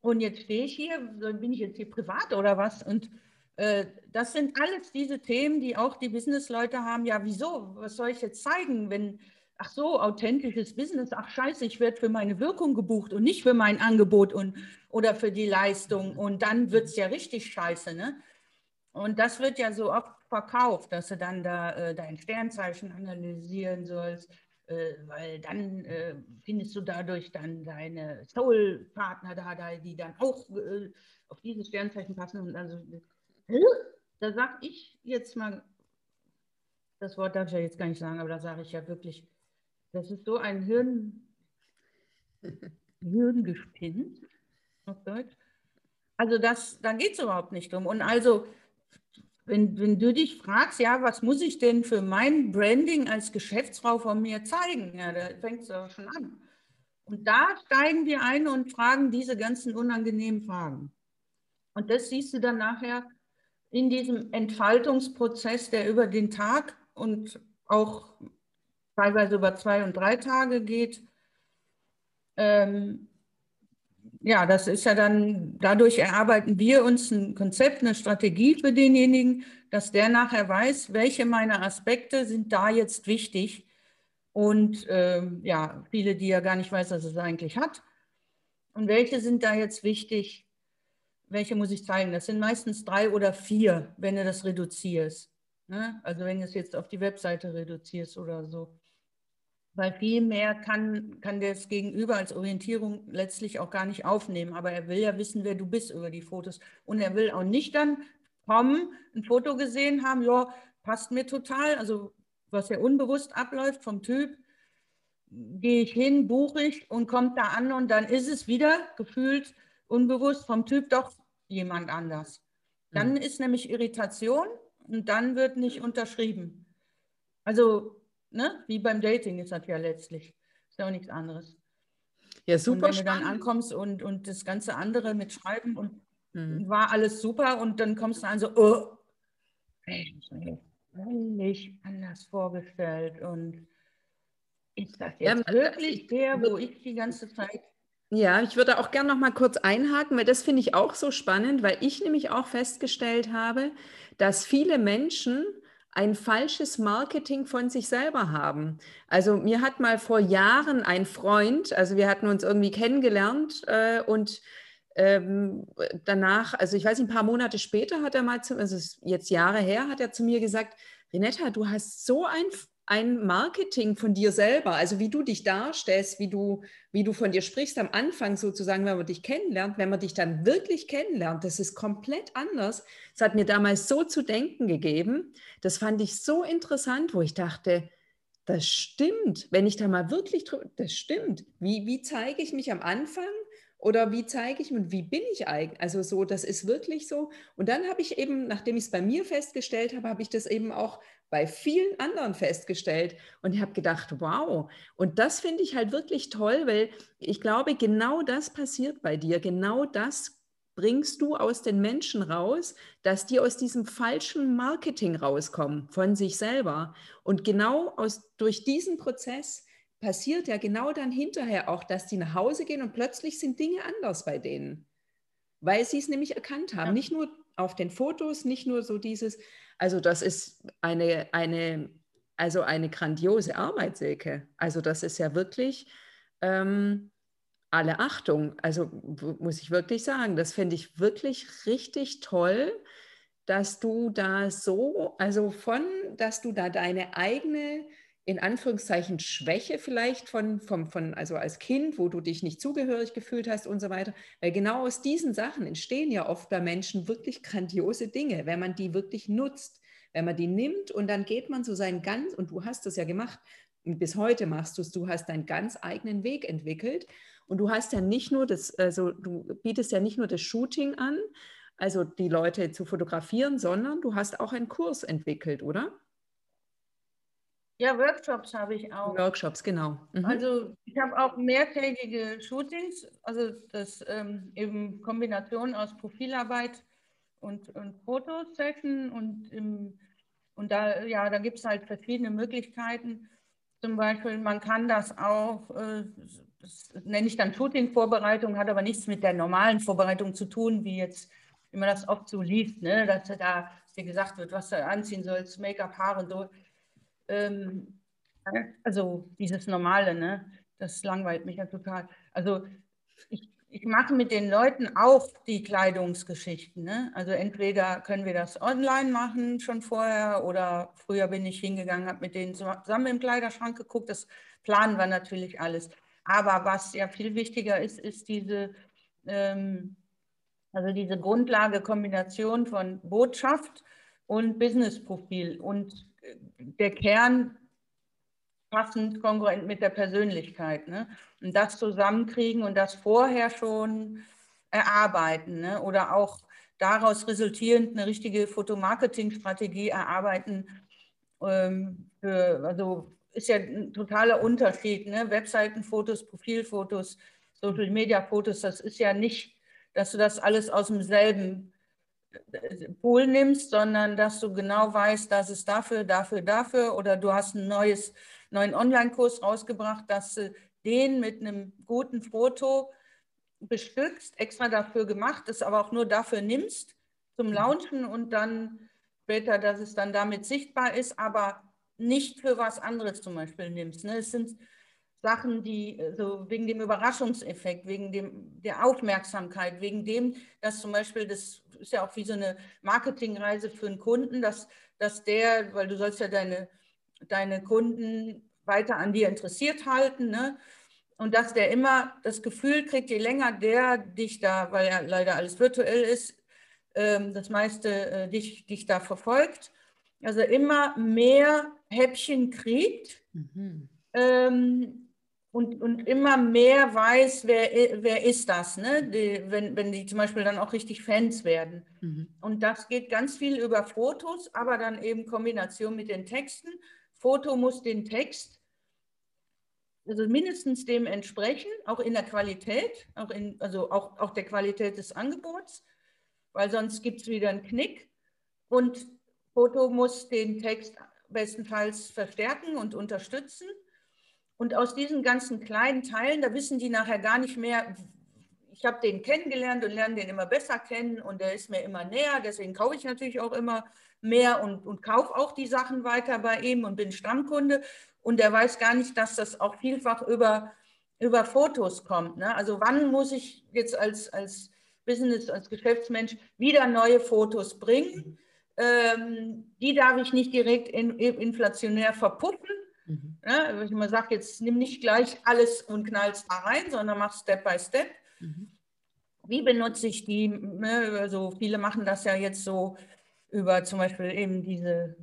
Speaker 2: Und jetzt stehe ich hier, bin ich jetzt hier privat oder was? Und äh, das sind alles diese Themen, die auch die Businessleute haben. Ja, wieso? Was soll ich jetzt zeigen, wenn, ach so, authentisches Business, ach scheiße, ich werde für meine Wirkung gebucht und nicht für mein Angebot und, oder für die Leistung. Und dann wird es ja richtig scheiße, ne? Und das wird ja so oft verkauft, dass du dann da äh, dein Sternzeichen analysieren sollst, weil dann äh, findest du dadurch dann deine Soul-Partner da, die dann auch äh, auf dieses Sternzeichen passen. Und also, da sage ich jetzt mal, das Wort darf ich ja jetzt gar nicht sagen, aber da sage ich ja wirklich, das ist so ein Hirn, [laughs] Hirngespinst auf Deutsch. Also das, da geht es überhaupt nicht drum. Und also wenn, wenn du dich fragst, ja, was muss ich denn für mein Branding als Geschäftsfrau von mir zeigen? Ja, da fängt es aber schon an. Und da steigen wir ein und fragen diese ganzen unangenehmen Fragen. Und das siehst du dann nachher in diesem Entfaltungsprozess, der über den Tag und auch teilweise über zwei und drei Tage geht. Ähm, ja, das ist ja dann, dadurch erarbeiten wir uns ein Konzept, eine Strategie für denjenigen, dass der nachher weiß, welche meiner Aspekte sind da jetzt wichtig. Und äh, ja, viele, die ja gar nicht weiß, dass es eigentlich hat. Und welche sind da jetzt wichtig? Welche muss ich zeigen? Das sind meistens drei oder vier, wenn du das reduzierst. Ne? Also wenn du es jetzt auf die Webseite reduzierst oder so weil viel mehr kann, kann das Gegenüber als Orientierung letztlich auch gar nicht aufnehmen. Aber er will ja wissen, wer du bist über die Fotos. Und er will auch nicht dann kommen, ein Foto gesehen haben, ja, passt mir total. Also was ja unbewusst abläuft vom Typ, gehe ich hin, buche ich und kommt da an und dann ist es wieder gefühlt unbewusst vom Typ doch jemand anders. Dann mhm. ist nämlich Irritation und dann wird nicht unterschrieben. Also, ne, wie beim Dating ist das ja letztlich. Ist ja auch nichts anderes. Ja, super. Und wenn spannend. du dann ankommst und, und das ganze andere mit Schreiben und mhm. war alles super und dann kommst du an so, oh, völlig anders vorgestellt und ist das jetzt ja, wirklich der, wo ich die ganze Zeit
Speaker 1: ja, ich würde auch gerne noch mal kurz einhaken, weil das finde ich auch so spannend, weil ich nämlich auch festgestellt habe, dass viele Menschen ein falsches Marketing von sich selber haben. Also mir hat mal vor Jahren ein Freund, also wir hatten uns irgendwie kennengelernt äh, und ähm, danach, also ich weiß nicht, ein paar Monate später hat er mal, zu, also jetzt Jahre her, hat er zu mir gesagt, Renetta, du hast so ein ein Marketing von dir selber, also wie du dich darstellst, wie du, wie du von dir sprichst am Anfang sozusagen, wenn man dich kennenlernt, wenn man dich dann wirklich kennenlernt, das ist komplett anders. Das hat mir damals so zu denken gegeben. Das fand ich so interessant, wo ich dachte, das stimmt, wenn ich da mal wirklich, das stimmt. Wie, wie zeige ich mich am Anfang? Oder wie zeige ich und wie bin ich eigentlich? Also so, das ist wirklich so. Und dann habe ich eben, nachdem ich es bei mir festgestellt habe, habe ich das eben auch bei vielen anderen festgestellt und ich habe gedacht, wow. Und das finde ich halt wirklich toll, weil ich glaube, genau das passiert bei dir. Genau das bringst du aus den Menschen raus, dass die aus diesem falschen Marketing rauskommen von sich selber. Und genau aus, durch diesen Prozess passiert ja genau dann hinterher auch, dass die nach Hause gehen und plötzlich sind Dinge anders bei denen, weil sie es nämlich erkannt haben. Ja. Nicht nur auf den Fotos, nicht nur so dieses, also das ist eine, eine, also eine grandiose Arbeit, Silke. Also das ist ja wirklich ähm, alle Achtung. Also muss ich wirklich sagen, das finde ich wirklich richtig toll, dass du da so, also von, dass du da deine eigene in Anführungszeichen Schwäche vielleicht von, von, von, also als Kind, wo du dich nicht zugehörig gefühlt hast und so weiter. Weil genau aus diesen Sachen entstehen ja oft bei Menschen wirklich grandiose Dinge, wenn man die wirklich nutzt, wenn man die nimmt und dann geht man so sein ganz, und du hast das ja gemacht, und bis heute machst du es, du hast deinen ganz eigenen Weg entwickelt und du hast ja nicht nur das, also du bietest ja nicht nur das Shooting an, also die Leute zu fotografieren, sondern du hast auch einen Kurs entwickelt, oder?
Speaker 2: Ja, Workshops habe ich auch.
Speaker 1: Workshops, genau.
Speaker 2: Mhm. Also ich habe auch mehrtägige Shootings, also das ähm, eben Kombination aus Profilarbeit und, und Fotosession und, im, und da, ja, da gibt es halt verschiedene Möglichkeiten. Zum Beispiel, man kann das auch, äh, das nenne ich dann Shooting-Vorbereitung, hat aber nichts mit der normalen Vorbereitung zu tun, wie jetzt, wie man das oft so liest, ne? dass da dir gesagt wird, was du anziehen sollst, Make-up, Haare und so ähm, also dieses Normale, ne? das langweilt mich ja total. Also ich, ich mache mit den Leuten auch die Kleidungsgeschichten. Ne? Also entweder können wir das online machen schon vorher oder früher bin ich hingegangen, habe mit denen zusammen im Kleiderschrank geguckt. Das planen wir natürlich alles. Aber was ja viel wichtiger ist, ist diese, ähm, also diese Grundlage Kombination von Botschaft und Businessprofil. Und der Kern passend kongruent mit der Persönlichkeit. Ne? Und das zusammenkriegen und das vorher schon erarbeiten ne? oder auch daraus resultierend eine richtige Fotomarketing-Strategie erarbeiten. Ähm, für, also ist ja ein totaler Unterschied. Ne? Webseitenfotos, Profilfotos, Social-Media-Fotos, das ist ja nicht, dass du das alles aus demselben Pool nimmst, sondern dass du genau weißt, dass es dafür, dafür, dafür oder du hast einen neues, neuen Online-Kurs rausgebracht, dass du den mit einem guten Foto bestückst, extra dafür gemacht ist, aber auch nur dafür nimmst zum mhm. Launchen und dann später, dass es dann damit sichtbar ist, aber nicht für was anderes zum Beispiel nimmst. Ne? Es sind Sachen, die äh, so wegen dem Überraschungseffekt, wegen dem, der Aufmerksamkeit, wegen dem, dass zum Beispiel, das ist ja auch wie so eine Marketingreise für einen Kunden, dass, dass der, weil du sollst ja deine, deine Kunden weiter an dir interessiert halten, ne? und dass der immer das Gefühl kriegt, je länger der dich da, weil ja leider alles virtuell ist, ähm, das meiste äh, dich, dich da verfolgt, also immer mehr Häppchen kriegt mhm. ähm, und, und immer mehr weiß, wer, wer ist das, ne? Die, wenn, wenn die zum Beispiel dann auch richtig Fans werden. Mhm. Und das geht ganz viel über Fotos, aber dann eben Kombination mit den Texten. Foto muss den Text also mindestens dem entsprechen, auch in der Qualität, auch in, also auch, auch der Qualität des Angebots, weil sonst gibt es wieder einen Knick. Und Foto muss den Text bestenfalls verstärken und unterstützen. Und aus diesen ganzen kleinen Teilen, da wissen die nachher gar nicht mehr, ich habe den kennengelernt und lerne den immer besser kennen und der ist mir immer näher, deswegen kaufe ich natürlich auch immer mehr und, und kaufe auch die Sachen weiter bei ihm und bin Stammkunde und der weiß gar nicht, dass das auch vielfach über, über Fotos kommt. Ne? Also wann muss ich jetzt als, als Business, als Geschäftsmensch wieder neue Fotos bringen? Ähm, die darf ich nicht direkt in, inflationär verpuppen. Mhm. Ja, ich immer sage, jetzt nimm nicht gleich alles und knallst da rein, sondern mach Step by Step. Mhm. Wie benutze ich die? Ne? Also viele machen das ja jetzt so über zum Beispiel eben diese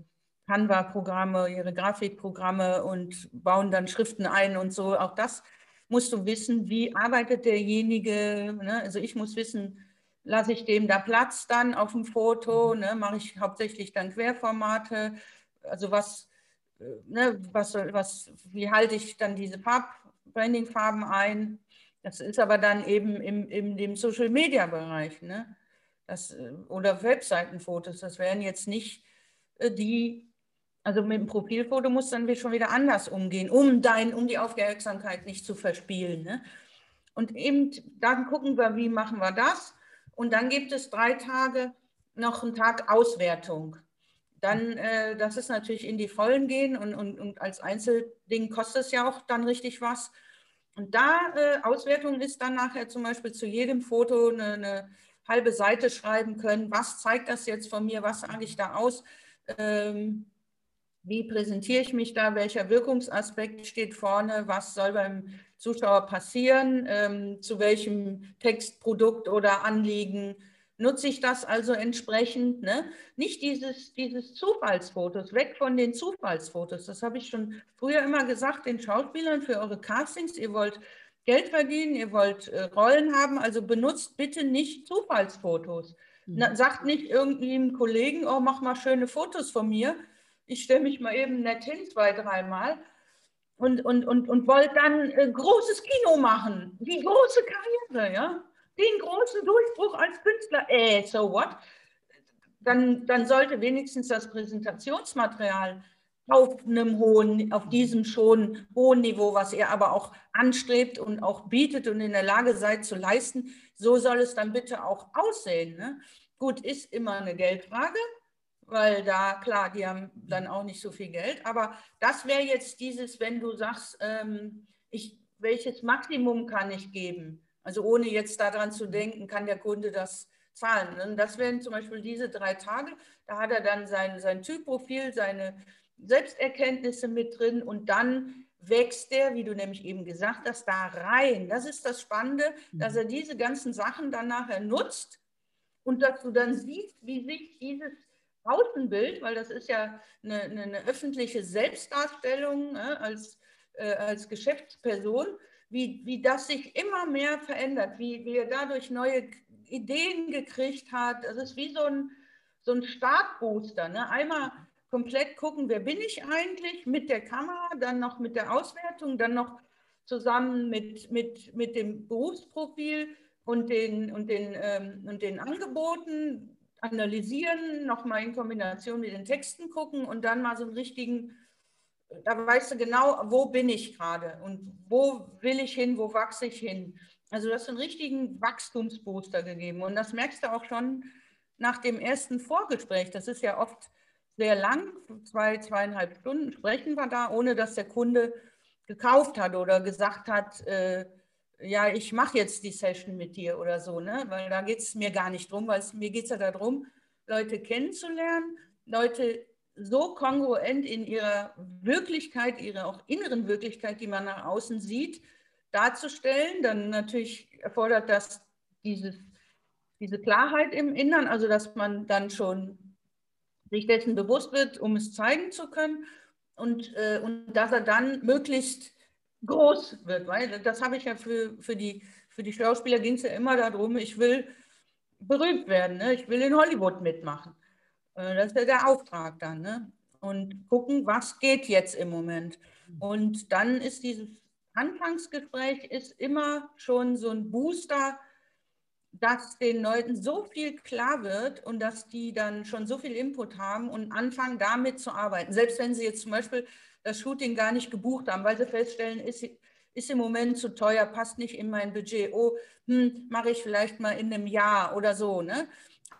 Speaker 2: Canva-Programme, ihre Grafikprogramme und bauen dann Schriften ein und so. Auch das musst du wissen, wie arbeitet derjenige. Ne? Also ich muss wissen, lasse ich dem da Platz dann auf dem Foto, mhm. ne? mache ich hauptsächlich dann Querformate. Also was, ne? was, was, wie halte ich dann diese Farb, Branding-Farben ein? Das ist aber dann eben im, im dem Social-Media-Bereich. Ne? Äh, oder Webseitenfotos, das wären jetzt nicht äh, die also mit dem Profilfoto muss dann schon wieder anders umgehen, um, dein, um die Aufmerksamkeit nicht zu verspielen. Ne? Und eben dann gucken wir, wie machen wir das. Und dann gibt es drei Tage noch einen Tag Auswertung. Dann, äh, das ist natürlich in die Vollen gehen und, und, und als Einzelding kostet es ja auch dann richtig was. Und da äh, Auswertung ist dann nachher zum Beispiel zu jedem Foto eine, eine, halbe Seite schreiben können. Was zeigt das jetzt von mir? Was sage ich da aus? Ähm, wie präsentiere ich mich da, welcher Wirkungsaspekt steht vorne, was soll beim Zuschauer passieren, ähm, zu welchem Textprodukt oder Anliegen nutze ich das also entsprechend. Ne? Nicht dieses, dieses Zufallsfotos, weg von den Zufallsfotos. Das habe ich schon früher immer gesagt den Schauspielern für eure Castings. Ihr wollt Geld verdienen, ihr wollt äh, Rollen haben, also benutzt bitte nicht Zufallsfotos. Mhm. Na, sagt nicht irgendeinem Kollegen, oh, mach mal schöne Fotos von mir, ich stelle mich mal eben nett hin, zwei, dreimal und, und, und, und wollte dann äh, großes Kino machen, die große Karriere, ja, den großen Durchbruch als Künstler. Äh, so what? Dann, dann sollte wenigstens das Präsentationsmaterial auf einem hohen, auf diesem schon hohen Niveau, was ihr aber auch anstrebt und auch bietet und in der Lage seid zu leisten, so soll es dann bitte auch aussehen. Ne? Gut, ist immer eine Geldfrage, weil da, klar, die haben dann auch nicht so viel Geld. Aber das wäre jetzt dieses, wenn du sagst, ähm, ich, welches Maximum kann ich geben? Also ohne jetzt daran zu denken, kann der Kunde das zahlen. Und das wären zum Beispiel diese drei Tage. Da hat er dann sein, sein Typprofil, seine Selbsterkenntnisse mit drin und dann wächst der, wie du nämlich eben gesagt hast, da rein. Das ist das Spannende, dass mhm. er diese ganzen Sachen dann nachher nutzt und dass du dann siehst, wie sich dieses Außenbild, weil das ist ja eine, eine, eine öffentliche Selbstdarstellung ne, als, äh, als Geschäftsperson, wie, wie das sich immer mehr verändert, wie, wie er dadurch neue Ideen gekriegt hat. Das ist wie so ein, so ein Startbooster. Ne? Einmal komplett gucken, wer bin ich eigentlich mit der Kamera, dann noch mit der Auswertung, dann noch zusammen mit, mit, mit dem Berufsprofil und den, und, den, ähm, und den Angeboten, analysieren, nochmal in Kombination mit den Texten gucken und dann mal so einen richtigen, da weißt du genau, wo bin ich gerade und wo will ich hin, wo wachse ich hin. Also du hast einen richtigen Wachstumsbooster gegeben und das merkst du auch schon nach dem ersten Vorgespräch. Das ist ja oft sehr lang, zwei, zweieinhalb Stunden sprechen wir da, ohne dass der Kunde gekauft hat oder gesagt hat, äh, ja, ich mache jetzt die Session mit dir oder so, ne? weil da geht es mir gar nicht drum, weil mir geht es ja darum, Leute kennenzulernen, Leute so kongruent in ihrer Wirklichkeit, ihrer auch inneren Wirklichkeit, die man nach außen sieht, darzustellen. Dann natürlich erfordert das dieses, diese Klarheit im Innern, also dass man dann schon sich dessen bewusst wird, um es zeigen zu können. und, äh, und dass er dann möglichst groß wird. Weil das habe ich ja für, für, die, für die Schauspieler ging es ja immer darum, ich will berühmt werden, ne? ich will in Hollywood mitmachen. Äh, das ist ja der Auftrag dann. Ne? Und gucken, was geht jetzt im Moment. Und dann ist dieses Anfangsgespräch ist immer schon so ein Booster, dass den Leuten so viel klar wird und dass die dann schon so viel Input haben und anfangen damit zu arbeiten. Selbst wenn sie jetzt zum Beispiel das Shooting gar nicht gebucht haben, weil sie feststellen, ist, ist im Moment zu teuer, passt nicht in mein Budget. Oh, hm, mache ich vielleicht mal in einem Jahr oder so. Ne?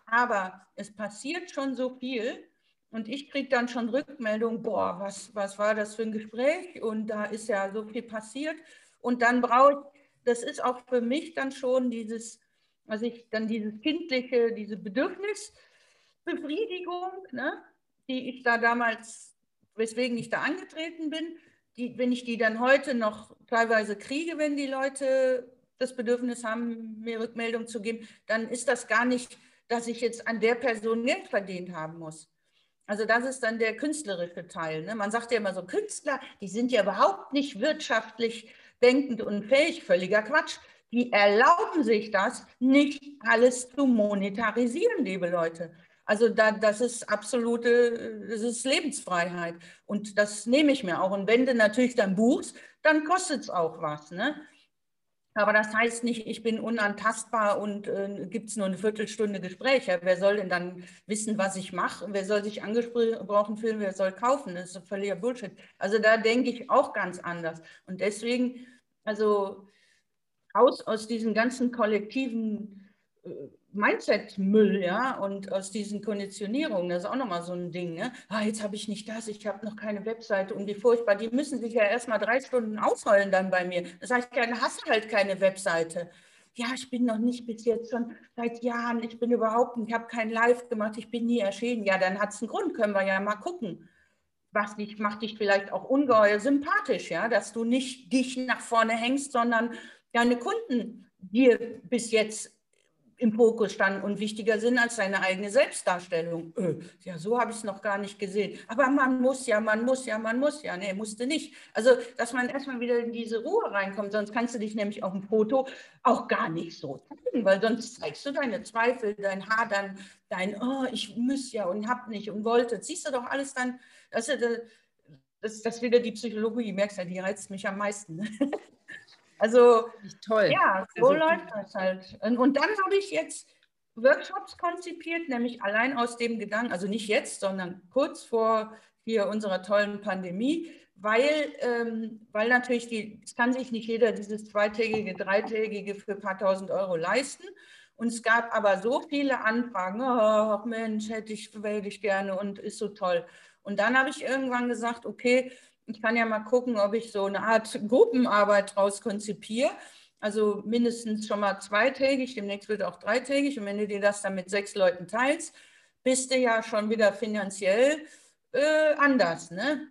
Speaker 2: Aber es passiert schon so viel und ich kriege dann schon Rückmeldung, boah, was, was war das für ein Gespräch? Und da ist ja so viel passiert. Und dann brauche ich, das ist auch für mich dann schon dieses, also ich dann dieses kindliche, diese Bedürfnisbefriedigung, ne, die ich da damals weswegen ich da angetreten bin. Die, wenn ich die dann heute noch teilweise kriege, wenn die Leute das Bedürfnis haben, mir Rückmeldung zu geben, dann ist das gar nicht, dass ich jetzt an der Person Geld verdient haben muss. Also das ist dann der künstlerische Teil. Ne? Man sagt ja immer so, Künstler, die sind ja überhaupt nicht wirtschaftlich denkend und fähig, völliger Quatsch. Die erlauben sich das, nicht alles zu monetarisieren, liebe Leute. Also da, das ist absolute, das ist Lebensfreiheit. Und das nehme ich mir auch. Und wenn du natürlich dann buchst, dann kostet es auch was. Ne? Aber das heißt nicht, ich bin unantastbar und äh, gibt es nur eine Viertelstunde Gespräch. Ja, wer soll denn dann wissen, was ich mache? Wer soll sich angesprochen fühlen? Wer soll kaufen? Das ist völliger Bullshit. Also da denke ich auch ganz anders. Und deswegen, also aus, aus diesen ganzen kollektiven äh, Mindset-Müll, ja, und aus diesen Konditionierungen, das ist auch nochmal so ein Ding, ne? Ah, jetzt habe ich nicht das, ich habe noch keine Webseite und wie furchtbar, die müssen sich ja erstmal drei Stunden ausrollen dann bei mir. Das heißt, dann hast du halt keine Webseite. Ja, ich bin noch nicht bis jetzt schon seit Jahren, ich bin überhaupt, ich habe kein Live gemacht, ich bin nie erschienen. Ja, dann hat es einen Grund, können wir ja mal gucken. Was dich, macht dich vielleicht auch ungeheuer sympathisch, ja, dass du nicht dich nach vorne hängst, sondern deine Kunden dir bis jetzt im Fokus standen und wichtiger sind als seine eigene Selbstdarstellung. Äh, ja, so habe ich es noch gar nicht gesehen. Aber man muss ja, man muss ja, man muss ja. Nee, musste nicht. Also, dass man erstmal wieder in diese Ruhe reinkommt, sonst kannst du dich nämlich auf dem Foto auch gar nicht so zeigen, weil sonst zeigst du deine Zweifel, dein Haar, dann dein, oh, ich muss ja und hab nicht und wollte. Siehst du doch alles dann, das ist, das, das wieder die Psychologie, merkst du, die reizt mich am meisten. [laughs] Also toll. Ja, so also, läuft das halt. Und, und dann habe ich jetzt Workshops konzipiert, nämlich allein aus dem Gedanken, also nicht jetzt, sondern kurz vor hier unserer tollen Pandemie, weil, ähm, weil natürlich die, es kann sich nicht jeder dieses zweitägige, dreitägige für ein paar tausend Euro leisten. Und es gab aber so viele Anfragen, oh Mensch, hätte ich, wäre ich gerne und ist so toll. Und dann habe ich irgendwann gesagt, okay, ich kann ja mal gucken, ob ich so eine Art Gruppenarbeit daraus konzipiere. Also mindestens schon mal zweitägig, demnächst wird auch dreitägig. Und wenn du dir das dann mit sechs Leuten teilst, bist du ja schon wieder finanziell äh, anders. Ne?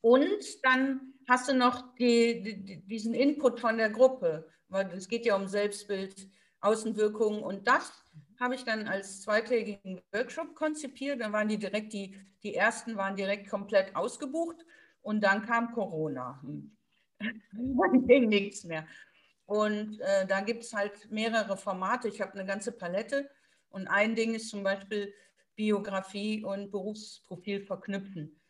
Speaker 2: Und dann hast du noch die, die, diesen Input von der Gruppe, weil es geht ja um Selbstbild, Außenwirkungen und das habe ich dann als zweitägigen Workshop konzipiert. Dann waren die direkt, die, die ersten waren direkt komplett ausgebucht und dann kam Corona. Hm. [laughs] Dann ging nichts mehr. Und äh, da gibt es halt mehrere Formate. Ich habe eine ganze Palette. Und ein Ding ist zum Beispiel Biografie und Berufsprofil verknüpfen.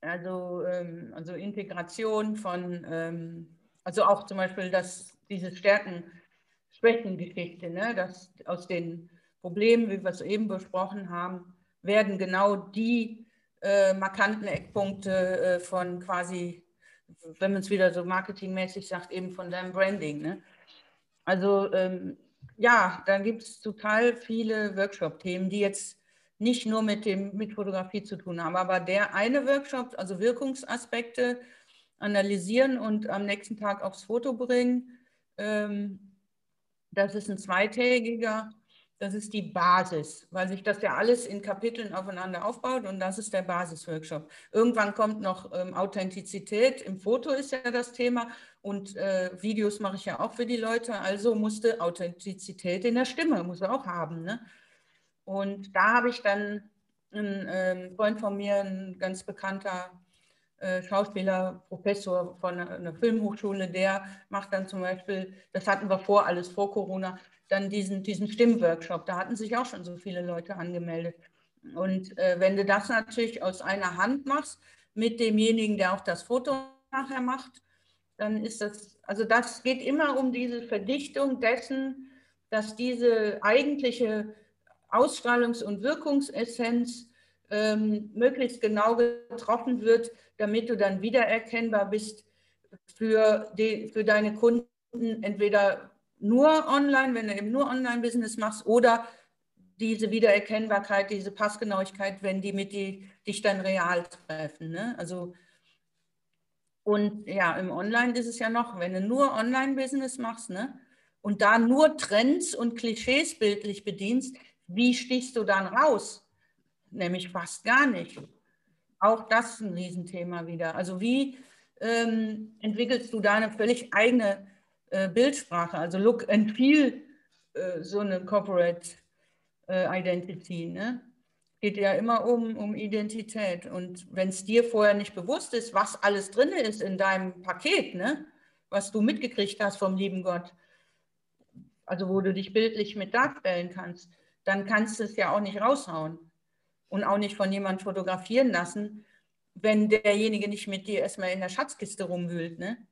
Speaker 2: Also, ähm, also Integration von, ähm, also auch zum Beispiel das, diese Stärken-Schwächen-Geschichte, ne? dass aus den Problemen, wie wir es eben besprochen haben, werden genau die äh, markanten Eckpunkte äh, von quasi, wenn man es wieder so marketingmäßig sagt, eben von deinem Branding. Ne? Also ähm, ja, da gibt es total viele Workshop-Themen, die jetzt nicht nur mit, dem, mit Fotografie zu tun haben, aber der eine Workshop, also Wirkungsaspekte analysieren und am nächsten Tag aufs Foto bringen, ähm, das ist ein zweitägiger das ist die Basis, weil sich das ja alles in Kapiteln aufeinander aufbaut und das ist der Basisworkshop. Irgendwann kommt noch ähm, Authentizität, im Foto ist ja das Thema und äh, Videos mache ich ja auch für die Leute, also musste Authentizität in der Stimme, muss er auch haben. Ne? Und da habe ich dann ein ähm, Freund von mir, ein ganz bekannter Schauspieler, Professor von einer Filmhochschule, der macht dann zum Beispiel, das hatten wir vor, alles vor Corona, dann diesen, diesen Stimmworkshop. Da hatten sich auch schon so viele Leute angemeldet. Und äh, wenn du das natürlich aus einer Hand machst, mit demjenigen, der auch das Foto nachher macht, dann ist das, also das geht immer um diese Verdichtung dessen, dass diese eigentliche Ausstrahlungs- und Wirkungsessenz ähm, möglichst genau getroffen wird, damit du dann wiedererkennbar bist für, die, für deine Kunden, entweder nur online, wenn du eben nur Online-Business machst, oder diese Wiedererkennbarkeit, diese Passgenauigkeit, wenn die mit die, dich dann real treffen. Ne? Also und ja, im Online ist es ja noch, wenn du nur Online-Business machst ne, und da nur Trends und Klischees bildlich bedienst, wie stichst du dann raus? Nämlich fast gar nicht. Auch das ist ein Riesenthema wieder. Also wie ähm, entwickelst du da eine völlig eigene äh, Bildsprache? Also Look and Feel, äh, so eine Corporate äh, Identity. Ne? Geht ja immer um, um Identität. Und wenn es dir vorher nicht bewusst ist, was alles drin ist in deinem Paket, ne? was du mitgekriegt hast vom lieben Gott, also wo du dich bildlich mit darstellen kannst, dann kannst du es ja auch nicht raushauen und auch nicht von jemandem fotografieren lassen, wenn derjenige nicht mit dir erstmal in der Schatzkiste rumwühlt. Ne?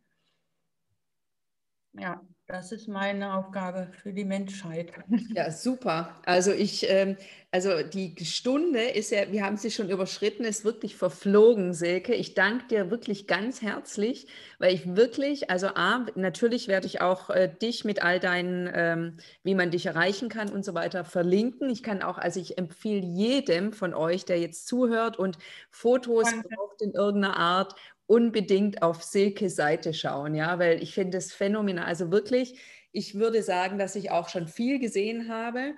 Speaker 2: Ja, das ist meine Aufgabe für die Menschheit.
Speaker 1: Ja, super. Also ich, ähm, also die Stunde ist ja, wir haben sie schon überschritten, ist wirklich verflogen, Silke. Ich danke dir wirklich ganz herzlich, weil ich wirklich, also A, natürlich werde ich auch äh, dich mit all deinen, ähm, wie man dich erreichen kann und so weiter verlinken. Ich kann auch, also ich empfehle jedem von euch, der jetzt zuhört und Fotos Danke. braucht in irgendeiner Art unbedingt auf Silke Seite schauen, ja, weil ich finde es phänomenal. Also wirklich, ich würde sagen, dass ich auch schon viel gesehen habe.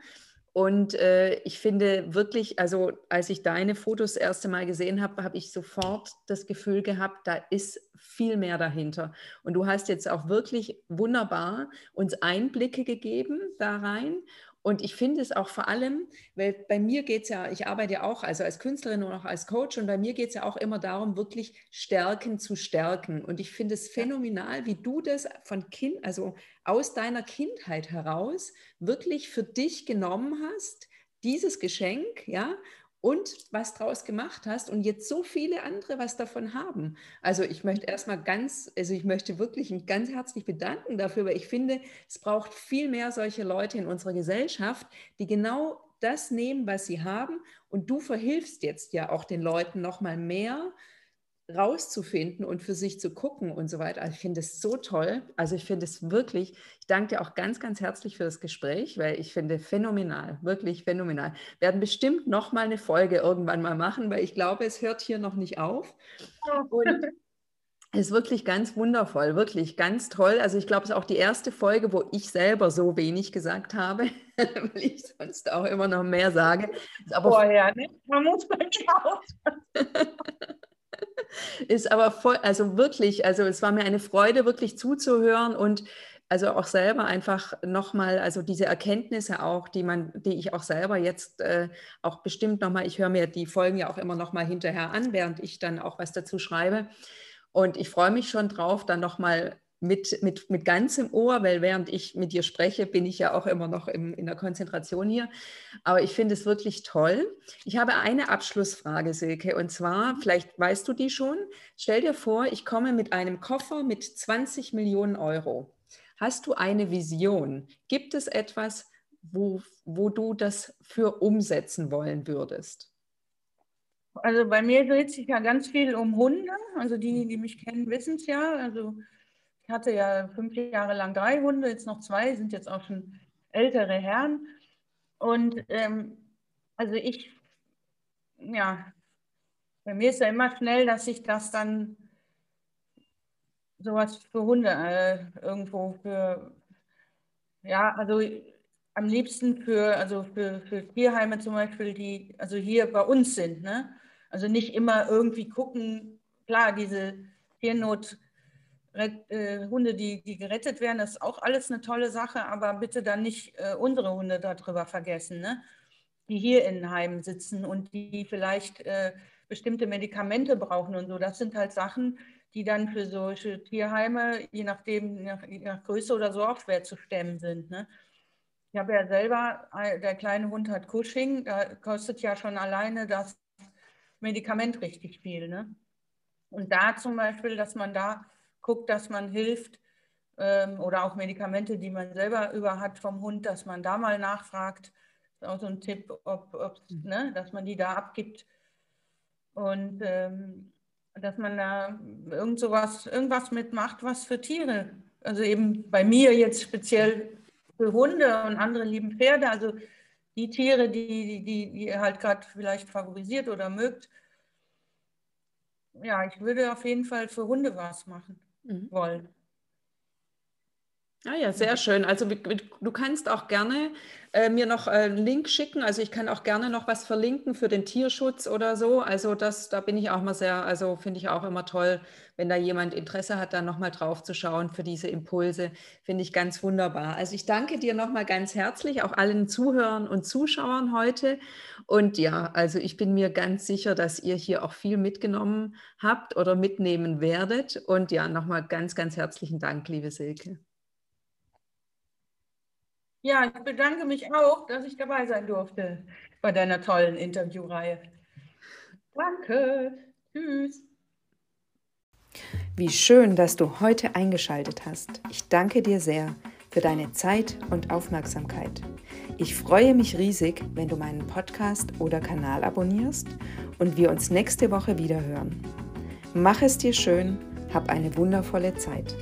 Speaker 1: Und äh, ich finde wirklich, also als ich deine Fotos das erste Mal gesehen habe, habe ich sofort das Gefühl gehabt, da ist viel mehr dahinter. Und du hast jetzt auch wirklich wunderbar uns Einblicke gegeben da rein. Und ich finde es auch vor allem, weil bei mir geht es ja, ich arbeite ja auch also als Künstlerin und auch als Coach und bei mir geht es ja auch immer darum, wirklich Stärken zu stärken. Und ich finde es phänomenal, wie du das von Kind, also aus deiner Kindheit heraus wirklich für dich genommen hast, dieses Geschenk, ja, und was draus gemacht hast und jetzt so viele andere was davon haben. Also ich möchte erstmal ganz, also ich möchte wirklich mich ganz herzlich bedanken dafür, weil ich finde, es braucht viel mehr solche Leute in unserer Gesellschaft, die genau das nehmen, was sie haben und du verhilfst jetzt ja auch den Leuten noch mal mehr rauszufinden und für sich zu gucken und so weiter. Also ich finde es so toll. Also ich finde es wirklich, ich danke dir auch ganz, ganz herzlich für das Gespräch, weil ich finde phänomenal, wirklich phänomenal. Wir werden bestimmt noch mal eine Folge irgendwann mal machen, weil ich glaube, es hört hier noch nicht auf. Und [laughs] ist wirklich ganz wundervoll, wirklich ganz toll. Also ich glaube, es ist auch die erste Folge, wo ich selber so wenig gesagt habe, [laughs] weil ich sonst auch immer noch mehr sage.
Speaker 2: Aber Vorher, ne? Man muss mal schauen. [laughs]
Speaker 1: ist aber voll, also wirklich, also es war mir eine Freude, wirklich zuzuhören und also auch selber einfach nochmal, also diese Erkenntnisse auch, die man, die ich auch selber jetzt äh, auch bestimmt nochmal, ich höre mir die Folgen ja auch immer nochmal hinterher an, während ich dann auch was dazu schreibe. Und ich freue mich schon drauf, dann nochmal mit, mit, mit ganzem Ohr, weil während ich mit dir spreche, bin ich ja auch immer noch im, in der Konzentration hier. Aber ich finde es wirklich toll. Ich habe eine Abschlussfrage, Silke, und zwar, vielleicht weißt du die schon, stell dir vor, ich komme mit einem Koffer mit 20 Millionen Euro. Hast du eine Vision? Gibt es etwas, wo, wo du das für umsetzen wollen würdest?
Speaker 2: Also bei mir dreht sich ja ganz viel um Hunde. Also die, die mich kennen, wissen es ja. Also ich hatte ja fünf Jahre lang drei Hunde, jetzt noch zwei, sind jetzt auch schon ältere Herren. Und ähm, also ich, ja, bei mir ist ja immer schnell, dass ich das dann sowas für Hunde äh, irgendwo für, ja, also am liebsten für, also für, für Tierheime zum Beispiel, die also hier bei uns sind. Ne? Also nicht immer irgendwie gucken, klar, diese Tiernot Hunde, die, die gerettet werden, das ist auch alles eine tolle Sache, aber bitte dann nicht äh, unsere Hunde darüber vergessen. Ne? die hier in Heimen sitzen und die vielleicht äh, bestimmte Medikamente brauchen und so. Das sind halt Sachen, die dann für solche Tierheime, je nachdem, nach, je nach Größe oder so, auch schwer zu stemmen sind. Ne? Ich habe ja selber, äh, der kleine Hund hat Cushing, da kostet ja schon alleine das Medikament richtig viel. Ne? Und da zum Beispiel, dass man da guckt, dass man hilft, ähm, oder auch Medikamente, die man selber über hat vom Hund, dass man da mal nachfragt. Das ist auch so ein Tipp, ob, ob ne, dass man die da abgibt. Und ähm, dass man da irgend sowas, irgendwas mitmacht, was für Tiere. Also eben bei mir jetzt speziell für Hunde und andere lieben Pferde. Also die Tiere, die, die, die ihr halt gerade vielleicht favorisiert oder mögt. Ja, ich würde auf jeden Fall für Hunde was machen mhm. wollen.
Speaker 1: Ah ja, sehr schön. Also du kannst auch gerne äh, mir noch äh, einen Link schicken. Also ich kann auch gerne noch was verlinken für den Tierschutz oder so. Also das, da bin ich auch mal sehr, also finde ich auch immer toll, wenn da jemand Interesse hat, da nochmal drauf zu schauen für diese Impulse. Finde ich ganz wunderbar. Also ich danke dir nochmal ganz herzlich, auch allen Zuhörern und Zuschauern heute. Und ja, also ich bin mir ganz sicher, dass ihr hier auch viel mitgenommen habt oder mitnehmen werdet. Und ja, nochmal ganz, ganz herzlichen Dank, liebe Silke.
Speaker 2: Ja, ich bedanke mich auch, dass ich dabei sein durfte bei deiner tollen Interviewreihe. Danke. Tschüss.
Speaker 1: Wie schön, dass du heute eingeschaltet hast. Ich danke dir sehr für deine Zeit und Aufmerksamkeit. Ich freue mich riesig, wenn du meinen Podcast oder Kanal abonnierst und wir uns nächste Woche wieder hören. Mach es dir schön, hab eine wundervolle Zeit.